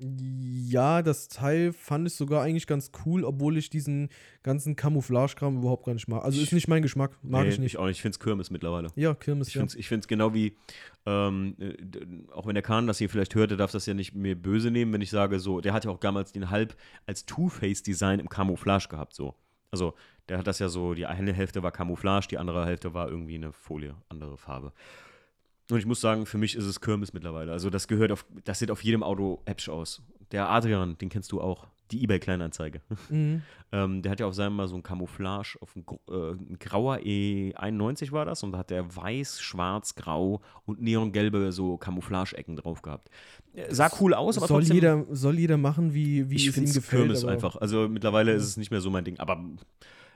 Ja, das Teil fand ich sogar eigentlich ganz cool, obwohl ich diesen ganzen Camouflage-Kram überhaupt gar nicht mag. Also ist nicht mein Geschmack, mag Nee, ich nicht. Ich auch nicht. Ich finde es Kirmes mittlerweile. Ja, Kirmes, Ich ja. finde es ich genau wie, ähm, äh, auch wenn der Kahn das hier vielleicht hört, der darf das ja nicht mir böse nehmen, wenn ich sage, so, der hat ja auch damals den Halb als Two-Face-Design im Camouflage gehabt, so. Also, der hat das ja so, die eine Hälfte war Camouflage, die andere Hälfte war irgendwie eine Folie, andere Farbe. Und ich muss sagen, für mich ist es Kirmes mittlerweile. Also, das gehört auf, das sieht auf jedem Auto hübsch aus. Der Adrian, den kennst du auch, die eBay-Kleinanzeige. Mhm. Ähm, der hat ja auf seinem mal so ein Camouflage auf ein, äh, ein grauer E91 war das und da hat der weiß, schwarz, grau und neongelbe so Camouflage-Ecken drauf gehabt. Äh, Sah cool aus, aber soll, trotzdem, jeder, soll jeder machen, wie, wie ich es ihm finde gefällt. Kirmes einfach. Also mittlerweile ist es nicht mehr so mein Ding, aber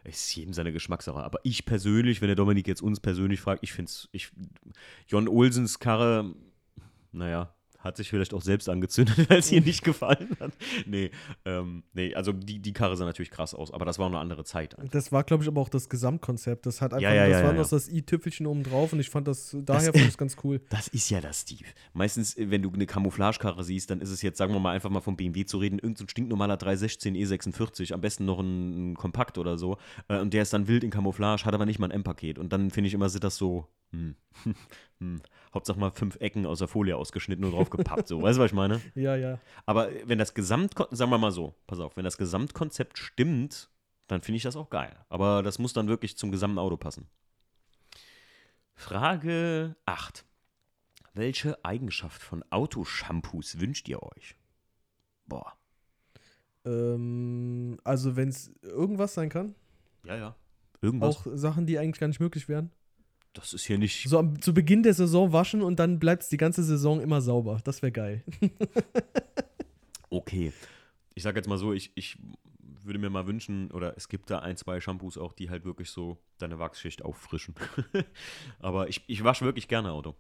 ist jedem seine Geschmackssache. Aber ich persönlich, wenn der Dominik jetzt uns persönlich fragt, ich finde es, ich, Jon Olsens Karre, naja, hat sich vielleicht auch selbst angezündet, weil es ihr nicht gefallen hat. Nee, ähm, nee, also die, die Karre sah natürlich krass aus, aber das war auch eine andere Zeit. einfach. Das war, glaube ich, aber auch das Gesamtkonzept. Das hat einfach, Ja, ja, das ja, war noch das i-Tüpfelchen oben drauf und ich fand das, daher fand ich es ganz cool. Das ist ja das, Steve. Meistens, äh, wenn du eine Camouflagekarre siehst, dann ist es jetzt, sagen wir mal, einfach mal vom BMW zu reden, irgendein so stinknormaler 316 E46, am besten noch ein, ein Kompakt oder so. Äh, und der ist dann wild in Camouflage, hat aber nicht mal ein M-Paket. Und dann finde ich immer, sind das so, hm, hm, Hauptsache mal fünf Ecken aus der Folie ausgeschnitten und draufgepappt. so, weißt du, was ich meine? Ja, ja. Aber wenn das Gesamtkonzept, sagen wir mal so, pass auf, wenn das Gesamtkonzept stimmt, dann finde ich das auch geil. Aber das muss dann wirklich zum gesamten Auto passen. Frage 8. Welche Eigenschaft von Autoshampoos wünscht ihr euch? Boah. Ähm, also, wenn es irgendwas sein kann, Ja, ja. Irgendwas. auch Sachen, die eigentlich gar nicht möglich wären. Das ist hier nicht. So am, zu Beginn der Saison waschen und dann bleibt es die ganze Saison immer sauber. Das wäre geil. Okay. Ich sag jetzt mal so, ich, ich würde mir mal wünschen, oder es gibt da ein, zwei Shampoos auch, die halt wirklich so deine Wachsschicht auffrischen. Aber ich, ich wasche wirklich gerne Auto.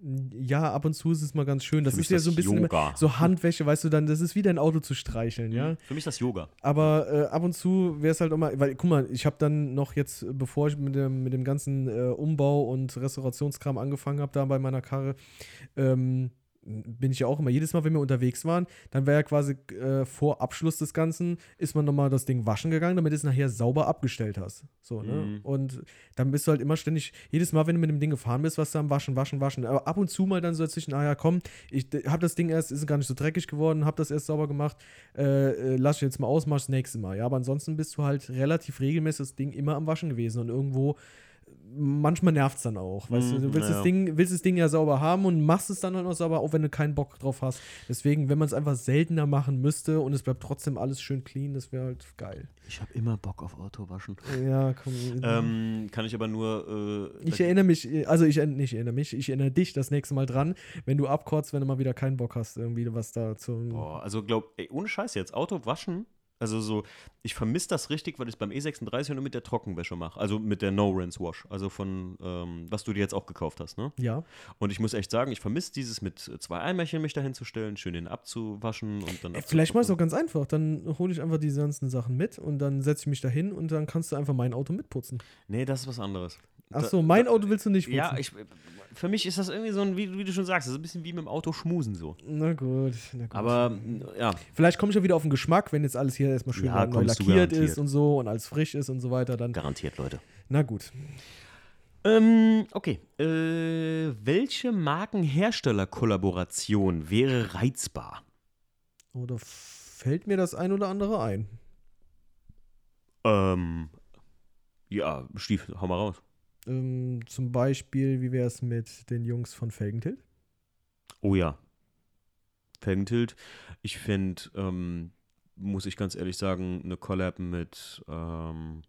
Ja, ab und zu ist es mal ganz schön. Das ist ja das so ein bisschen immer so Handwäsche, weißt du, dann, das ist wie dein Auto zu streicheln, ja. Für mich ist das Yoga. Aber äh, ab und zu wäre es halt mal, weil, guck mal, ich habe dann noch jetzt, bevor ich mit dem, mit dem ganzen äh, Umbau und Restaurationskram angefangen habe, da bei meiner Karre, ähm, bin ich ja auch immer, jedes Mal, wenn wir unterwegs waren, dann wäre ja quasi äh, vor Abschluss des Ganzen, ist man nochmal das Ding waschen gegangen, damit du es nachher sauber abgestellt hast. So, ne? Mhm. Und dann bist du halt immer ständig, jedes Mal, wenn du mit dem Ding gefahren bist, was du am Waschen, Waschen, Waschen. Aber ab und zu mal dann so dazwischen, ah ja, komm, ich habe das Ding erst, ist gar nicht so dreckig geworden, habe das erst sauber gemacht, äh, äh, lass ich jetzt mal aus, mach's das nächste Mal. Ja, aber ansonsten bist du halt relativ regelmäßig das Ding immer am Waschen gewesen und irgendwo manchmal nervt es dann auch. Weißt du, Mm, du willst, ja. das Ding, willst das Ding ja sauber haben und machst es dann halt noch sauber, auch wenn du keinen Bock drauf hast. Deswegen, wenn man es einfach seltener machen müsste und es bleibt trotzdem alles schön clean, das wäre halt geil. Ich habe immer Bock auf Autowaschen. Ja, komm. Ähm, kann ich aber nur. Äh, ich erinnere mich, also ich, nicht erinnere mich, ich erinnere dich das nächste Mal dran, wenn du abkotzt, wenn du mal wieder keinen Bock hast, irgendwie was da zum. Boah, also glaub, ey, ohne Scheiß jetzt, Auto waschen. Also so, ich vermisse das richtig, weil ich es beim E36 nur mit der Trockenwäsche mache. Also mit der No-Rinse-Wash. Also von, ähm, was du dir jetzt auch gekauft hast, ne? Ja. Und ich muss echt sagen, ich vermisse dieses mit äh, zwei Eimerchen mich dahin zu stellen, schön den abzuwaschen und dann. Ey, vielleicht mal es auch ganz einfach. Dann hole ich einfach diese ganzen Sachen mit und dann setze ich mich da hin und dann kannst du einfach mein Auto mitputzen. Nee, das ist was anderes. Achso, mein Auto willst du nicht putzen. Ja, ich, für mich ist das irgendwie so ein, wie, wie du schon sagst, das ist ein bisschen wie mit dem Auto schmusen so. Na gut, na gut. Aber ja, Vielleicht komme ich ja wieder auf den Geschmack, wenn jetzt alles hier erstmal schön Ja, neu lackiert ist und so und alles frisch ist und so weiter. Dann, garantiert, Leute. na gut. Ähm, okay. Äh, welche Markenhersteller-Kollaboration wäre reizbar? Oder fällt mir das ein oder andere ein? Ähm, ja, Stief, hau mal raus. Ähm, zum Beispiel, wie wäre es mit den Jungs von Felgentilt? Oh ja. Felgentilt. Ich finde, ähm, muss ich ganz ehrlich sagen, eine Collab mit, ähm,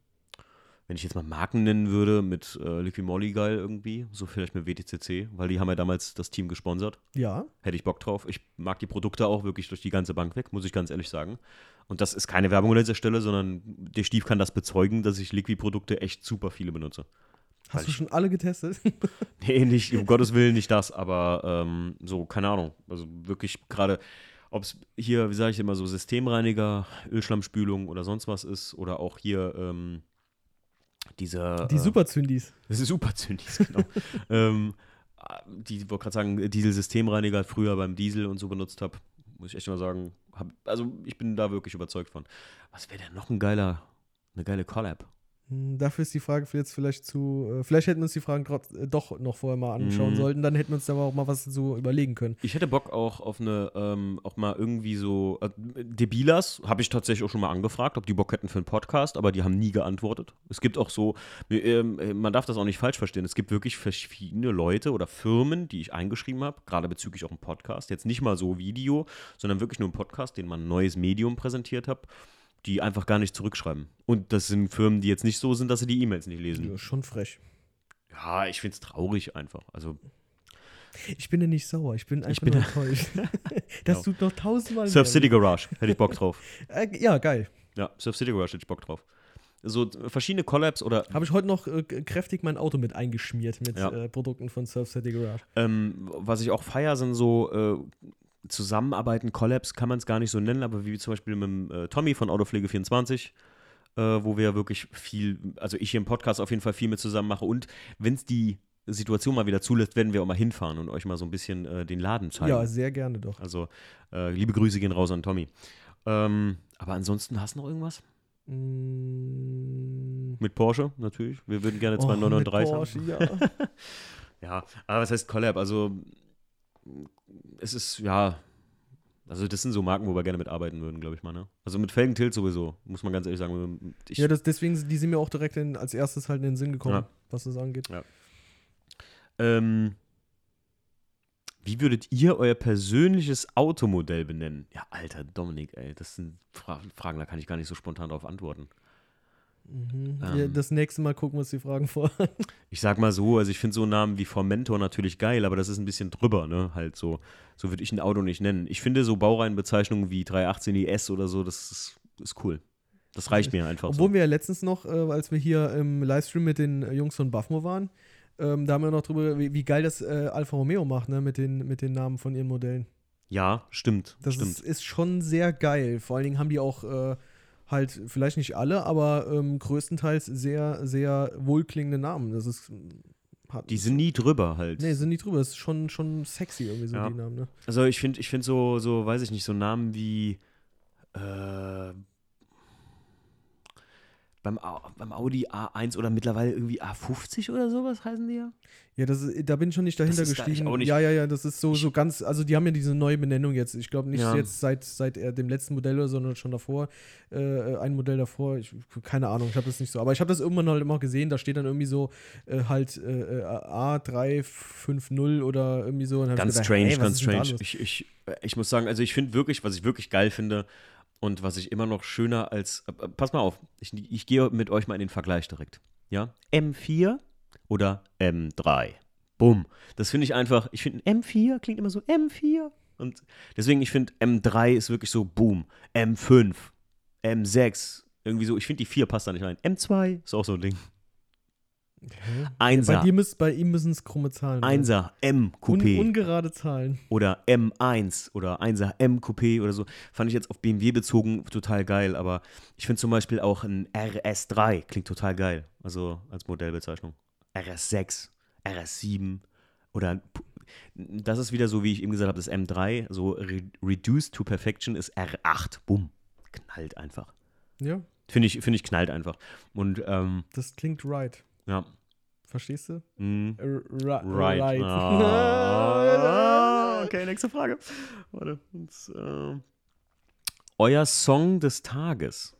wenn ich jetzt mal Marken nennen würde, mit äh, Liqui Moly geil irgendwie. So vielleicht mit WTCC, weil die haben ja damals das Team gesponsert. Ja. Hätte ich Bock drauf. Ich mag die Produkte auch wirklich durch die ganze Bank weg, muss ich ganz ehrlich sagen. Und das ist keine Werbung an dieser Stelle, sondern der Stief kann das bezeugen, dass ich Liqui-Produkte echt super viele benutze. Hast du schon alle getestet? Nee, nicht, um Gottes Willen nicht das, aber ähm, so, keine Ahnung. Also wirklich gerade, ob es hier, wie sage ich immer, so Systemreiniger, Ölschlammspülung oder sonst was ist oder auch hier ähm, dieser. Die äh, Superzündis. Das ist super Zündis, genau. ähm, die, ich wollte gerade sagen, Diesel-Systemreiniger früher beim Diesel und so benutzt habe, muss ich echt mal sagen. Hab, also ich bin da wirklich überzeugt von. Was wäre denn noch ein geiler, eine geile Collab? Hm, Dafür ist die Frage jetzt vielleicht zu. Äh, vielleicht hätten wir uns die Fragen äh, doch noch vorher mal anschauen Mhm. sollten. Dann hätten wir uns da auch mal was so überlegen können. Ich hätte Bock auch auf eine, ähm, auch mal irgendwie so, äh, Debilas habe ich tatsächlich auch schon mal angefragt, ob die Bock hätten für einen Podcast, aber die haben nie geantwortet. Es gibt auch so, ähm, äh, man darf das auch nicht falsch verstehen, es gibt wirklich verschiedene Leute oder Firmen, die ich eingeschrieben habe, gerade bezüglich auch einem Podcast, jetzt nicht mal so Video, sondern wirklich nur ein Podcast, den man ein neues Medium präsentiert hat, die einfach gar nicht zurückschreiben. Und das sind Firmen, die jetzt nicht so sind, dass sie die E-Mails nicht lesen. Ja, schon frech. Ja, ich finde es traurig einfach. Also Ich bin ja nicht sauer, ich bin einfach bin nur enttäuscht. das tut noch tausendmal Surf mehr City Garage, hätte ich Bock drauf. Äh, ja, geil. Ja, Surf City Garage hätte ich Bock drauf. So verschiedene Collabs oder Habe ich heute noch äh, kräftig mein Auto mit eingeschmiert mit Ja. äh, Produkten von Surf City Garage. ähm, was ich auch feier, sind so äh, Zusammenarbeiten, Collabs, kann man es gar nicht so nennen, aber wie zum Beispiel mit äh, Tommy von Autopflege24, äh, wo wir wirklich viel, also ich hier im Podcast auf jeden Fall viel mit zusammen mache und wenn es die Situation mal wieder zulässt, werden wir auch mal hinfahren und euch mal so ein bisschen äh, den Laden zeigen. Ja, sehr gerne doch. Also äh, liebe Grüße gehen raus an Tommy. Ähm, aber ansonsten hast du noch irgendwas? Mm. Mit Porsche natürlich. Wir würden gerne Oh, mit 239 haben. Porsche, ja. Ja, aber was heißt Collab? Also, es ist, ja, also das sind so Marken, wo wir gerne mitarbeiten würden, glaube ich mal, ne? Also mit Felgentilt sowieso, muss man ganz ehrlich sagen. Ich, ja, das, deswegen, die sind mir auch direkt in, als erstes halt in den Sinn gekommen, Ja. was das angeht. ähm, wie würdet ihr euer persönliches Automodell benennen? Ja, alter Dominik, ey, das sind Fra Fragen, da kann ich gar nicht so spontan darauf antworten. Mhm. Ähm. ja, das nächste Mal gucken wir uns die Fragen vor. Ich sag mal so, also ich finde so Namen wie Formentor natürlich geil, aber das ist ein bisschen drüber, ne? Halt so, so würde ich ein Auto nicht nennen. Ich finde so Baureihenbezeichnungen wie 318 IS oder so, das ist, ist cool. Das reicht mir einfach Obwohl so. wir ja letztens noch, äh, als wir hier im Livestream mit den äh, Jungs von Buffmo waren, ähm, da haben wir noch drüber, wie, wie geil das äh, Alfa Romeo macht, ne, mit den, mit den Namen von ihren Modellen. Ja, stimmt. Das stimmt. ist, ist schon sehr geil. Vor allen Dingen haben die auch äh, halt, vielleicht nicht alle, aber ähm, größtenteils sehr, sehr wohlklingende Namen. Das ist. Hat, Die sind nie drüber halt. Nee, sind nicht drüber. Das ist schon, schon sexy irgendwie so, Ja. die Namen, ne? Also ich finde ich find so, so, weiß ich nicht, so Namen wie äh, beim, beim Audi A1 oder mittlerweile irgendwie A50 oder sowas heißen die ja. Ja, das ist, da bin ich schon nicht dahinter da gestiegen. nicht. Ja, ja, ja, das ist so, so ganz, also die haben ja diese neue Benennung jetzt. Ich glaube nicht Ja. jetzt seit, seit dem letzten Modell oder so, sondern schon davor, äh, ein Modell davor. Ich, keine Ahnung, ich habe das nicht so. Aber ich habe das irgendwann halt immer gesehen, da steht dann irgendwie so äh, halt äh, äh, A350 oder irgendwie so. Ganz gedacht, strange, hey, ganz da strange. Ich, ich, äh, ich muss sagen, also ich finde wirklich, was ich wirklich geil finde und was ich immer noch schöner als. Äh, äh, pass mal auf, ich, ich gehe mit euch mal in den Vergleich direkt. Ja? M4 oder M3. Bumm. Das finde ich einfach, ich finde M4 klingt immer so M4. Und deswegen, ich finde M3 ist wirklich so Boom. M5, M6, irgendwie so, ich finde die 4 passt da nicht rein. M2 ist auch so ein Ding. Hä? Einser. Bei, dir müsst, bei ihm müssen es krumme Zahlen sein. Einser, M Un, Coupé. ungerade Zahlen. oder M1 oder 1er M Coupé oder so, fand ich jetzt auf BMW bezogen total geil, aber ich finde zum Beispiel auch ein RS3 klingt total geil, also als Modellbezeichnung. RS6, RS7 oder das ist wieder so, wie ich eben gesagt habe, das M3, so re reduced to perfection ist R8, bumm, knallt einfach. Ja, Finde ich, finde ich knallt einfach. Und ähm, das klingt right. Ja, Verstehst du? ra- Right. Right. Ah, okay, nächste Frage. Warte. Jetzt, äh, euer Song des Tages.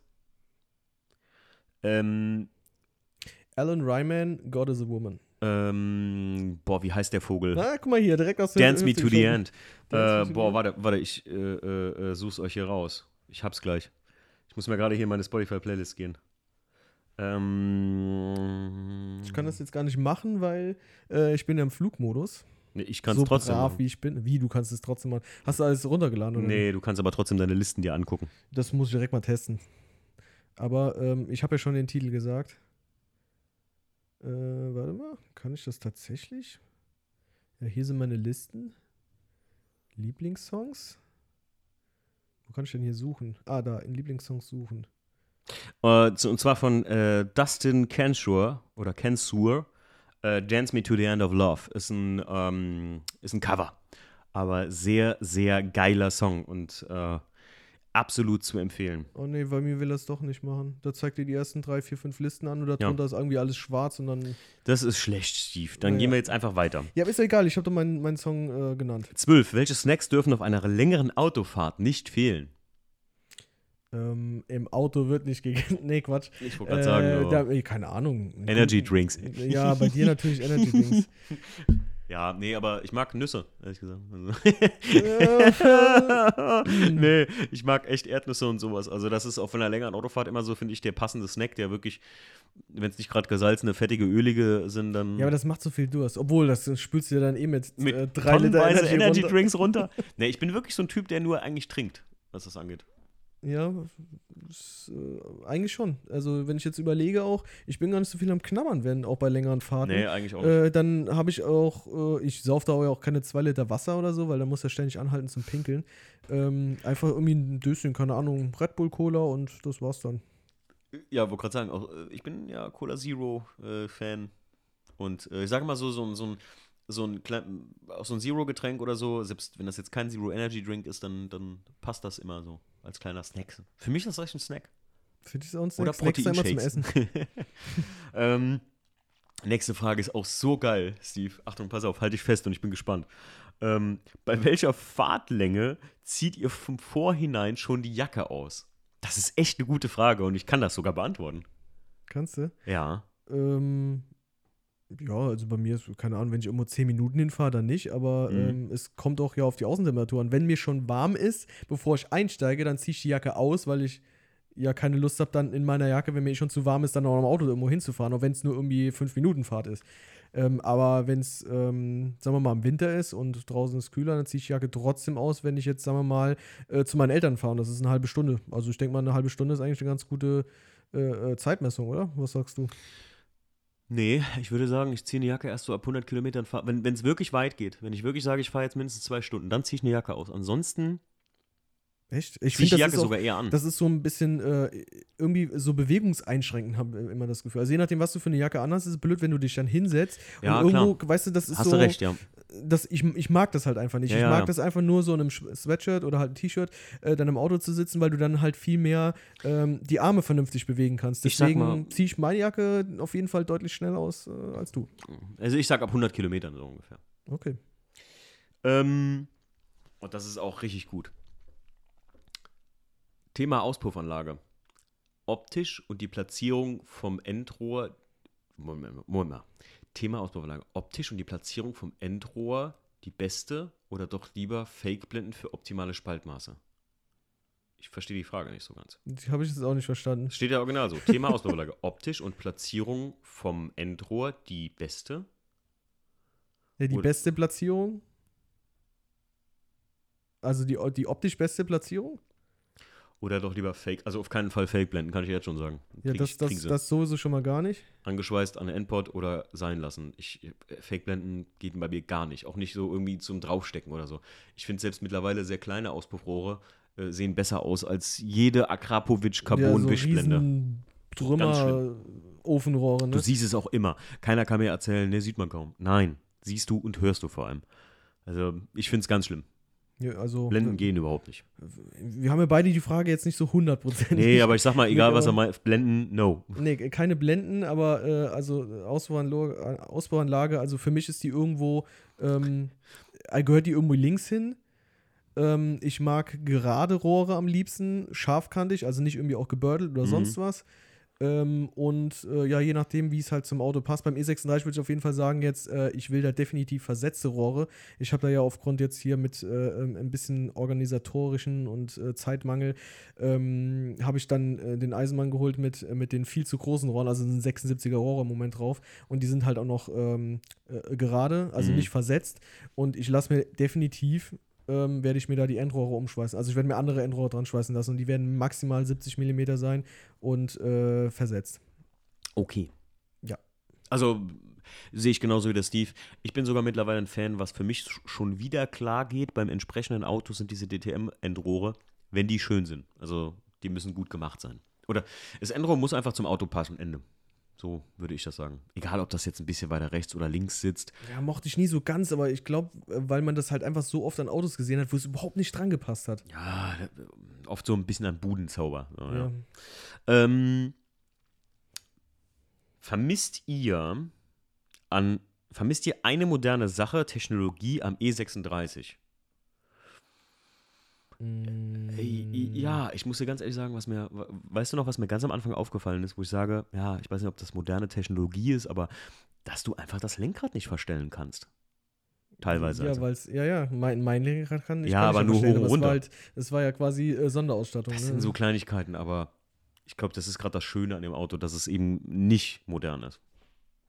Ähm, Alan Ryman, God is a Woman. ähm, boah, wie heißt der Vogel? Na, guck mal hier, direkt aus der Dance Me to the. End. Äh, the boah, End. warte, warte, ich äh, äh, äh, such's euch hier raus. Ich hab's gleich. Ich muss mir gerade hier in meine Spotify-Playlist gehen. Ähm, Ich kann das jetzt gar nicht machen, weil äh, ich bin ja im Flugmodus. Nee, ich kann's so trotzdem. brav machen. wie ich bin. Wie, du kannst es trotzdem machen. Hast du alles runtergeladen? Oder? Nee, du kannst aber trotzdem deine Listen dir angucken. Das muss ich direkt mal testen. Aber ähm, ich habe ja schon den Titel gesagt. Äh, warte mal, kann ich das tatsächlich? Ja, hier sind meine Listen. Lieblingssongs. Wo kann ich denn hier suchen? Ah, da, in Lieblingssongs suchen. Äh, und zwar von äh, Dustin Kensure oder Kensur. Äh, Dance Me to the End of Love ist ein, ähm, ist ein Cover. Aber sehr, sehr geiler Song und äh, absolut zu empfehlen. Oh nee, bei mir will er es doch nicht machen. Da zeigt dir die ersten drei, vier, fünf Listen an und darunter ist irgendwie alles schwarz und dann. Das ist schlecht, Steve. Dann Ja. gehen wir jetzt einfach weiter. Ja, ist ja egal, ich habe doch meinen meinen Song äh, genannt. 12. Welche Snacks dürfen auf einer längeren Autofahrt nicht fehlen? Ähm, Im Auto wird nicht gegessen. nee, Quatsch. Ich Äh, da, ey, keine Ahnung. Energy Drinks. Ja, bei dir natürlich Energy Drinks. Ja, nee, aber ich mag Nüsse, ehrlich gesagt. Äh, nee, ich mag echt Erdnüsse und sowas. Also, das ist auf einer längeren Autofahrt immer so, finde ich, der passende Snack, der wirklich, wenn es nicht gerade gesalzene, fettige, ölige sind, dann ja, aber das macht so viel Durst. Obwohl, das spülst du dir dann eh mit, mit äh, drei Liter Energy, Energy, runter. Drinks runter. nee, ich bin wirklich so ein Typ, der nur eigentlich trinkt, was das angeht. Ja, ist, äh, eigentlich schon. Also, wenn ich jetzt überlege auch, ich bin gar nicht so viel am Knabbern, wenn auch bei längeren Fahrten. Nee, eigentlich auch nicht. Äh, dann habe ich auch, äh, ich sauf da auch keine zwei Liter Wasser oder so, weil da muss er ständig anhalten zum Pinkeln. Ähm, einfach irgendwie ein Döschen, keine Ahnung, Red Bull Cola und das war's dann. Ja, wollte gerade sagen, auch, äh, ich bin ja Cola Zero äh, Fan. Und äh, ich sage mal so, so, ein- so ein, so ein, klein, auch so ein Zero-Getränk oder so, selbst wenn das jetzt kein Zero Energy Drink ist, dann, dann passt das immer so als kleiner Snack. Für mich ist das echt ein Snack. Für dich ist auch ein Oder Snack, Snacks immer zum. Essen. ähm, nächste Frage ist auch so geil, Steve. Achtung, pass auf, halte dich fest und ich bin gespannt. Ähm, bei welcher Fahrtlänge zieht ihr vom Vorhinein schon die Jacke aus? Das ist echt eine gute Frage und ich kann das sogar beantworten. Kannst du? Ja. Ähm, ja, also bei mir ist, keine Ahnung, wenn ich irgendwo 10 Minuten hinfahre, dann nicht, aber Mhm. ähm, es kommt auch ja auf die Außentemperatur an. Wenn mir schon warm ist, bevor ich einsteige, dann ziehe ich die Jacke aus, weil ich ja keine Lust habe, dann in meiner Jacke, wenn mir schon zu warm ist, dann auch im Auto irgendwo hinzufahren, auch wenn es nur irgendwie 5 Minuten Fahrt ist. Ähm, aber wenn es, ähm, sagen wir mal, im Winter ist und draußen ist kühler, dann ziehe ich die Jacke trotzdem aus, wenn ich jetzt, sagen wir mal, äh, zu meinen Eltern fahre. Und Das ist eine halbe Stunde. Also ich denke mal, eine halbe Stunde ist eigentlich eine ganz gute äh, äh, Zeitmessung, oder? Was sagst du? Nee, ich würde sagen, ich ziehe eine Jacke erst so ab 100 Kilometern. Wenn es wirklich weit geht, wenn ich wirklich sage, ich fahre jetzt mindestens zwei Stunden, dann ziehe ich eine Jacke aus. Ansonsten Echt? Ich finde, die das, Jacke ist auch- sogar eher an. das ist so ein bisschen äh, irgendwie so bewegungseinschränkend, habe ich immer das Gefühl. Also je nachdem, was du für eine Jacke anhast, ist es blöd, wenn du dich dann hinsetzt. Ja, und irgendwo, weißt du, das ist Hast so. du recht, ja. Das, ich, ich mag das halt einfach nicht. Ja, ich mag ja. das einfach nur so in einem Sweatshirt oder halt ein T-Shirt äh, dann im Auto zu sitzen, weil du dann halt viel mehr ähm, die Arme vernünftig bewegen kannst. Deswegen ziehe ich meine Jacke auf jeden Fall deutlich schneller aus äh, als du. Also ich sag ab 100 Kilometern so ungefähr. Okay. Ähm, und das ist auch richtig gut. Thema Auspuffanlage. Optisch und die Platzierung vom Endrohr. Moment, Moment mal. Thema Auspuffanlage. Optisch und die Platzierung vom Endrohr die beste oder doch lieber Fake-Blenden für optimale Spaltmaße? Ich verstehe die Frage nicht so ganz. Die habe ich jetzt auch nicht verstanden. Steht ja original so. Thema Auspuffanlage. Optisch und Platzierung vom Endrohr die beste. Ja, die Oder- beste Platzierung? Also die, die optisch beste Platzierung? Oder doch lieber Fake, also auf keinen Fall Fake-Blenden, kann ich jetzt schon sagen. Ja, das, ich das, das sowieso schon mal gar nicht. angeschweißt an den Endport oder sein lassen. Ich, äh, Fake-Blenden geht bei mir gar nicht. Auch nicht so irgendwie zum Draufstecken oder so. Ich finde selbst mittlerweile sehr kleine Auspuffrohre äh, sehen besser aus als jede Akrapovic Carbon Wischblende. riesen Ganz Trümmer Ofenrohre, ne? Du siehst es auch immer. Keiner kann mir erzählen, ne, sieht man kaum. Nein, siehst du und hörst du vor allem. Also, ich finde es ganz schlimm. Ja, also, Blenden gehen überhaupt nicht. wir haben ja beide die Frage jetzt nicht so hundertprozentig. Nee, aber ich sag mal, egal Nee, was er meint, blenden, no. Nee, keine Blenden, aber äh, also Ausbauanlage, Ausbauanlage, also für mich ist die irgendwo, ähm, äh, gehört die irgendwo links hin. Ähm, ich mag gerade Rohre am liebsten, scharfkantig, also nicht irgendwie auch gebördelt oder Mhm. sonst was. Ähm, und äh, ja, je nachdem, wie es halt zum Auto passt. Beim E36 würde ich auf jeden Fall sagen, jetzt, äh, ich will da definitiv versetzte Rohre. Ich habe da ja aufgrund jetzt hier mit äh, ähm, ein bisschen organisatorischen und äh, Zeitmangel, ähm, habe ich dann äh, den Eisenmann geholt mit, äh, mit den viel zu großen Rohren, also sind 76er Rohre im Moment drauf. Und die sind halt auch noch ähm, äh, gerade, also Mhm. nicht versetzt. Und ich lasse mir definitiv ähm, werde ich mir da die Endrohre umschweißen. Also ich werde mir andere Endrohre dran schweißen lassen und die werden maximal 70 mm sein und äh, versetzt. Okay. Ja. Also sehe ich genauso wie der Steve. Ich bin sogar mittlerweile ein Fan, was für mich sch- schon wieder klar geht beim entsprechenden Auto sind diese DTM-Endrohre, wenn die schön sind. Also die müssen gut gemacht sein. Oder das Endrohr muss einfach zum Auto passen, Ende. So würde ich das sagen. Egal, ob das jetzt ein bisschen weiter rechts oder links sitzt. Ja, mochte ich nie so ganz, aber ich glaube, weil man das halt einfach so oft an Autos gesehen hat, wo es überhaupt nicht dran gepasst hat. Ja, oft so ein bisschen ein Budenzauber. So, ja. Ja. Ähm, vermisst ihr an vermisst ihr eine moderne Sache, Technologie am E E36? Mm, Ja, ich muss dir ganz ehrlich sagen, was mir, weißt du noch, was mir ganz am Anfang aufgefallen ist, wo ich sage, ja, ich weiß nicht, ob das moderne Technologie ist, aber dass du einfach das Lenkrad nicht verstellen kannst. Teilweise. Ja, also. weil es, ja, ja, mein, mein Lenkrad kann ich Ja, kann aber nur hoch und aber es runter. war halt, es war ja quasi äh, Sonderausstattung. das ne? sind so Kleinigkeiten, aber ich glaube, das ist gerade das Schöne an dem Auto, dass es eben nicht modern ist.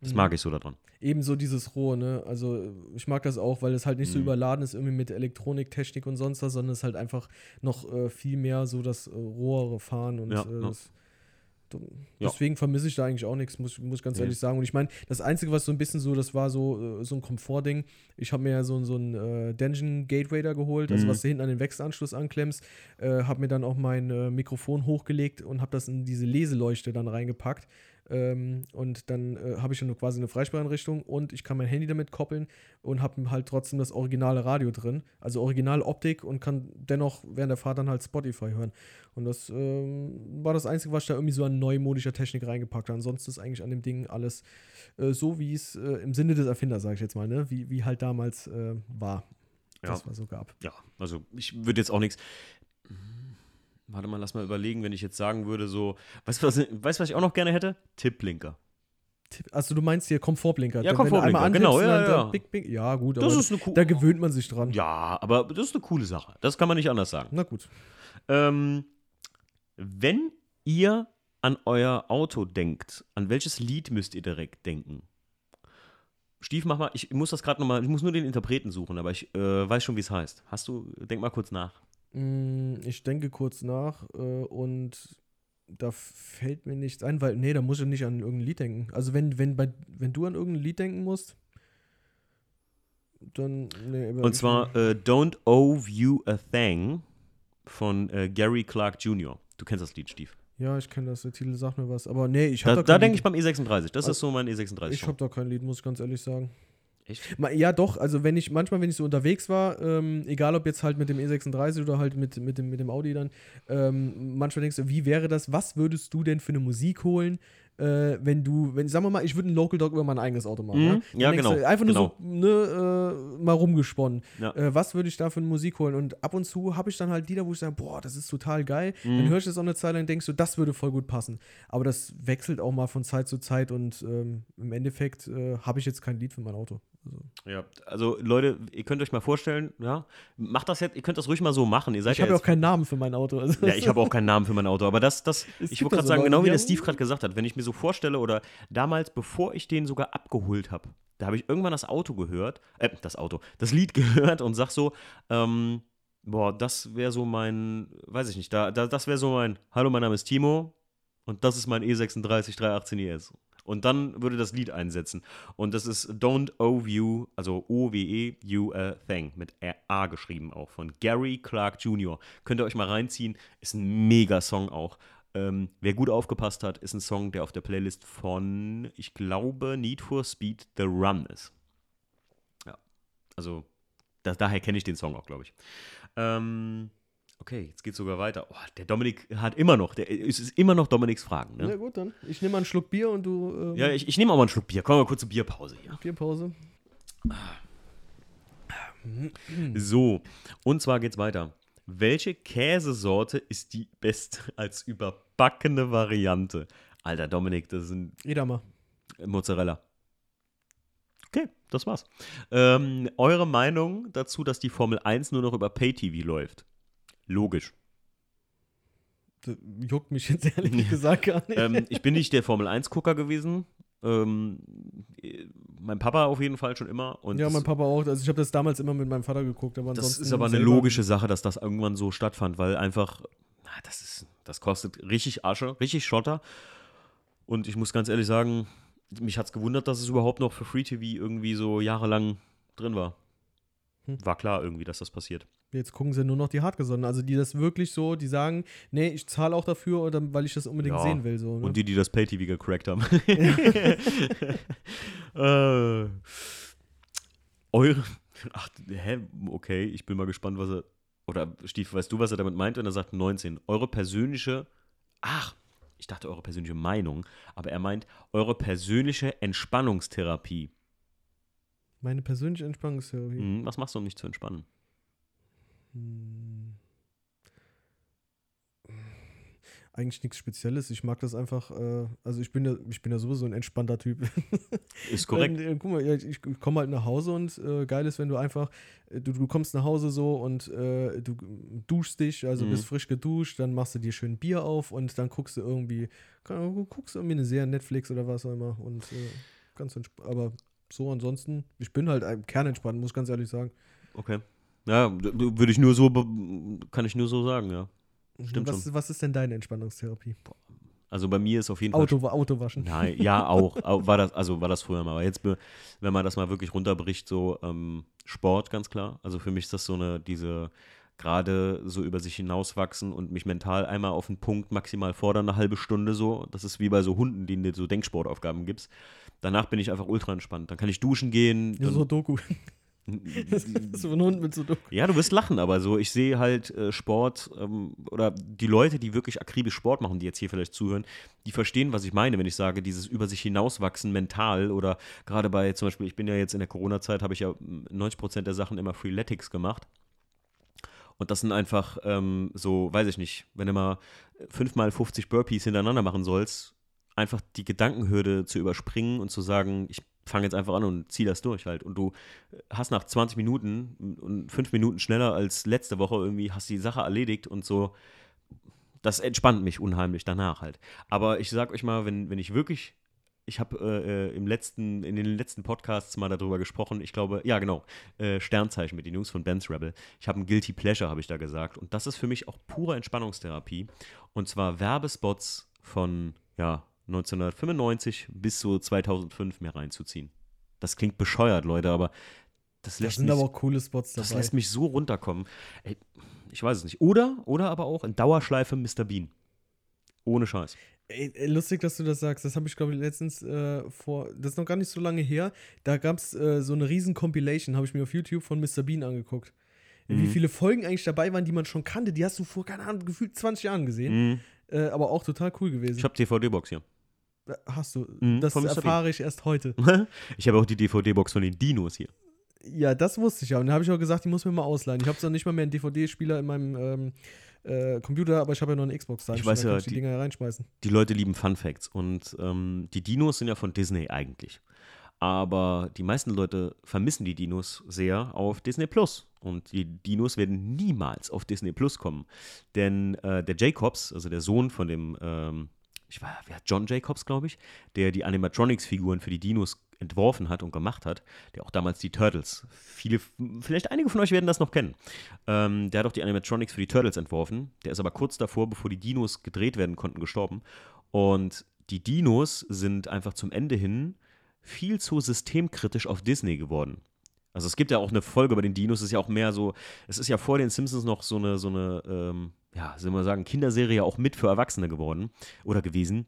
Das Mhm. mag ich so daran. Ebenso dieses Rohe, ne? Also ich mag das auch, weil es halt nicht so Mhm. überladen ist irgendwie mit Elektronik, Technik und sonst was, sondern es halt einfach noch äh, viel mehr so das äh, rohere Fahren und Ja, äh, ja. das, d- Ja. deswegen vermisse ich da eigentlich auch nichts, muss, muss ich ganz ehrlich sagen. Und ich meine, das Einzige, was so ein bisschen so, das war so, äh, so ein Komfortding. Ich habe mir ja so, so ein äh, Dungeon Gateway da geholt, also Mhm. was du hinten an den Wechselanschluss anklemmst, äh, habe mir dann auch mein Mikrofon hochgelegt und habe das in diese Leseleuchte dann reingepackt. Ähm, und dann äh, habe ich dann nur quasi eine Freisprecheinrichtung und ich kann mein Handy damit koppeln und habe halt trotzdem das originale Radio drin, also original Optik und kann dennoch während der Fahrt dann halt Spotify hören. Und das ähm, war das Einzige, was ich da irgendwie so an neumodischer Technik reingepackt habe. Ansonsten ist eigentlich an dem Ding alles äh, so, wie es äh, im Sinne des Erfinders, sage ich jetzt mal, ne? wie, wie halt damals äh, war. Ja. Das was so gab. Ja, also ich würde jetzt auch nichts. Warte mal, lass mal überlegen, wenn ich jetzt sagen würde, so, weißt du, was, weißt, was ich auch noch gerne hätte? Tippblinker. Also du meinst hier Komfortblinker. Ja, Komfortblinker, genau, ja, dann- ja. Big, big, ja, gut, Das ist eine da gewöhnt man sich dran. Ja, aber das ist eine coole Sache. Das kann man nicht anders sagen. Na gut. Ähm, wenn ihr an euer Auto denkt, an welches Lied müsst ihr direkt denken? Stief, mach mal, ich muss das gerade nochmal, ich muss nur den Interpreten suchen, aber ich äh, weiß schon, wie es heißt. Hast du, denk mal kurz nach. Mm, Ich denke kurz nach äh, und da fällt mir nichts ein, weil, nee, da muss ich nicht an irgendein Lied denken. Also wenn, wenn, bei, wenn du an irgendein Lied denken musst, dann, nee. Und zwar äh, Don't Owe You a Thing von äh, Gary Clark Jr. Du kennst das Lied, Steve. Ja, ich kenne das, der Titel sagt mir was. Aber nee, ich Da, habe da denke ich beim E36. Das ist so mein E36. Ich habe da kein Lied, muss ich ganz ehrlich sagen. Echt? Ja, doch, also wenn ich, manchmal, wenn ich so unterwegs war, ähm, egal ob jetzt halt mit dem E36 oder halt mit, mit, dem, mit dem Audi dann, ähm, manchmal denkst du, wie wäre das, was würdest du denn für eine Musik holen, äh, wenn du, wenn, sagen wir mal, ich würde einen Local Dog über mein eigenes Auto machen. Mhm. Ja, denkst genau, Du, einfach nur genau. so, ne, äh, mal rumgesponnen. Ja. Äh, was würde ich da für eine Musik holen? Und ab und zu habe ich dann halt Lieder, wo ich sage, boah, das ist total geil. Mhm. Dann höre ich das auch eine Zeit lang und denkst du, das würde voll gut passen. Aber das wechselt auch mal von Zeit zu Zeit und ähm, im Endeffekt äh, habe ich jetzt kein Lied für mein Auto. Also, Ja, also Leute, ihr könnt euch mal vorstellen, ja, macht das jetzt, ihr könnt das ruhig mal so machen. Ihr seid ich ja habe ja auch keinen Namen für mein Auto. Also Ja, ich habe auch keinen Namen für mein Auto, aber das, das Es ich wollte gerade so sagen, Leute, genau wie der Steve gerade gesagt hat, wenn ich mir so vorstelle oder damals, bevor ich den sogar abgeholt habe, da habe ich irgendwann das Auto gehört, äh, das Auto, das Lied gehört und sag so, ähm, boah, das wäre so mein, weiß ich nicht, da, da, das wäre so mein, hallo, mein Name ist Timo und das ist mein E E36 318 ES. Und dann würde das Lied einsetzen. Und das ist Don't Owe You, also O-W-E, You a Thing, mit A geschrieben auch, von Gary Clark Jr. Könnt ihr euch mal reinziehen. Ist ein Mega-Song auch. Ähm, wer gut aufgepasst hat, ist ein Song, der auf der Playlist von, ich glaube, Need for Speed The Run ist. Ja, also da, daher kenne ich den Song auch, glaube ich. Ähm, okay, jetzt geht sogar weiter. Oh, der Dominik hat immer noch, der, es ist immer noch Dominiks Fragen. Na Ne? gut, dann. Ich nehme mal einen Schluck Bier und du. Ähm, Ja, ich, ich nehme auch mal einen Schluck Bier. Komm mal kurz zur Bierpause hier. Bierpause. So, und zwar geht's weiter. Welche Käsesorte ist die beste als überbackene Variante? Alter, Dominik, das sind Edamer. Mozzarella. Okay, das war's. Ähm, eure Meinung dazu, dass die Formel 1 nur noch über Pay-TV läuft? Logisch. Das juckt mich jetzt ehrlich gesagt gar nicht. ähm, ich bin nicht der Formel 1-Gucker gewesen. Ähm, äh, mein Papa auf jeden Fall schon immer. Und ja, mein Papa auch. Also ich habe das damals immer mit meinem Vater geguckt, aber das ist aber eine logische Sache, dass das irgendwann so stattfand, weil einfach, na, das ist, das kostet richtig Asche, richtig Schotter. Und ich muss ganz ehrlich sagen, mich hat es gewundert, dass es überhaupt noch für Free TV irgendwie so jahrelang drin war. Hm. War klar irgendwie, dass das passiert. Jetzt gucken sie nur noch die Hartgesonnen. Also die das wirklich so, die sagen, nee, ich zahle auch dafür, oder, weil ich das unbedingt Ja. sehen will. So, ne? Und die, die das Pay-TV gecrackt haben. äh, eure. Ach, hä? Okay, ich bin mal gespannt, was er. Oder Stief, weißt du, was er damit meint? Und er sagt 19. Eure persönliche. Ach, ich dachte eure persönliche Meinung. Aber er meint eure persönliche Entspannungstherapie. Meine persönliche Entspannungstheorie. Hm, was machst du, um dich zu entspannen? Hm. Eigentlich nichts Spezielles. Ich mag das einfach, äh, also ich bin ja, ich bin ja sowieso ein entspannter Typ. Ist korrekt. Und, äh, guck mal, ich, ich komme halt nach Hause und äh, geil ist, wenn du einfach, äh, du, du kommst nach Hause so und äh, du duschst dich, also Mhm. bist frisch geduscht, dann machst du dir schön Bier auf und dann guckst du irgendwie, guckst du irgendwie eine Serie, Netflix oder was auch immer und äh, ganz entspannt. Aber so ansonsten, ich bin halt kernentspannt, muss ich ganz ehrlich sagen. Okay. Ja, würde ich nur so, kann ich nur so sagen, ja. Stimmt was, was ist denn deine Entspannungstherapie? Also bei mir ist auf jeden Fall Auto, Auto waschen. Nein, ja, auch. Au- War das, also war das früher mal. Aber jetzt, wenn man das mal wirklich runterbricht, so ähm, Sport, ganz klar. Also für mich ist das so eine, diese gerade so über sich hinauswachsen und mich mental einmal auf den Punkt maximal fordern, eine halbe Stunde so. Das ist wie bei so Hunden, denen du so Denksportaufgaben gibst. Danach bin ich einfach ultra entspannt. Dann kann ich duschen gehen. Ja, so Doku. So ein Hund mit so Doku. ja, du wirst lachen, aber so, ich sehe halt äh, Sport ähm, oder die Leute, die wirklich akribisch Sport machen, die jetzt hier vielleicht zuhören, die verstehen, was ich meine, wenn ich sage, dieses über sich hinauswachsen mental oder gerade bei zum Beispiel, ich bin ja jetzt in der Corona-Zeit, habe ich ja mm, 90% der Sachen immer Freeletics gemacht. Und das sind einfach ähm, so, weiß ich nicht, wenn du mal fünfmal 50 Burpees hintereinander machen sollst, einfach die Gedankenhürde zu überspringen und zu sagen, ich fange jetzt einfach an und ziehe das durch halt. Und du hast nach 20 Minuten und fünf Minuten schneller als letzte Woche irgendwie, hast die Sache erledigt und so. Das entspannt mich unheimlich danach halt. Aber ich sag euch mal, wenn, wenn ich wirklich, ich habe äh, äh, im letzten, in den letzten Podcasts mal darüber gesprochen, ich glaube, ja genau, äh, Sternzeichen mit den Jungs von Ben's Rebel. Ich habe ein Guilty Pleasure, habe ich da gesagt. Und das ist für mich auch pure Entspannungstherapie. Und zwar Werbespots von, ja, 1995 bis so 2005 mir reinzuziehen. Das klingt bescheuert, Leute, aber das Das lässt sind mich aber auch coole Spots dabei. das lässt mich so runterkommen. Ey, Ich weiß es nicht. Oder, oder aber auch in Dauerschleife Mr. Bean. Ohne Scheiß. Ey, ey, lustig, dass du das sagst. Das habe ich, glaube ich, letztens äh, vor, das ist noch gar nicht so lange her. Da gab es äh, so eine riesen Compilation, habe ich mir auf YouTube von Mr. Bean angeguckt. Wie Mhm. viele Folgen eigentlich dabei waren, die man schon kannte, die hast du vor, keine Ahnung, gefühlt 20 Jahren gesehen. Mhm. Äh, aber auch total cool gewesen. Ich habe DVD-Box hier. Hast du. Mhm, das erfahre ich erst heute. Ich habe auch die DVD-Box von den Dinos hier. Ja, das wusste ich ja. Und dann habe ich auch gesagt, die muss mir mal ausleihen. Ich habe zwar nicht mal mehr einen DVD-Spieler in meinem ähm, äh, Computer, aber ich habe ja noch eine Xbox da. Ich weiß da ja, ich die, die- Dinger reinschmeißen. Die Leute lieben Fun Facts und ähm, die Dinos sind ja von Disney eigentlich. Aber die meisten Leute vermissen die Dinos sehr auf Disney Plus. Und die Dinos werden niemals auf Disney Plus kommen. Denn äh, der Jacobs, also der Sohn von dem, ähm, ich war, wer John Jacobs, glaube ich, der die Animatronics-Figuren für die Dinos entworfen hat und gemacht hat, der auch damals die Turtles, viele, vielleicht einige von euch werden das noch kennen, ähm, der hat auch die Animatronics für die Turtles entworfen. Der ist aber kurz davor, bevor die Dinos gedreht werden konnten, gestorben. Und die Dinos sind einfach zum Ende hin viel zu systemkritisch auf Disney geworden. Also es gibt ja auch eine Folge bei den Dinos, es ist ja auch mehr so, es ist ja vor den Simpsons noch so eine, so eine, ähm, ja, soll man sagen, Kinderserie auch mit für Erwachsene geworden oder gewesen.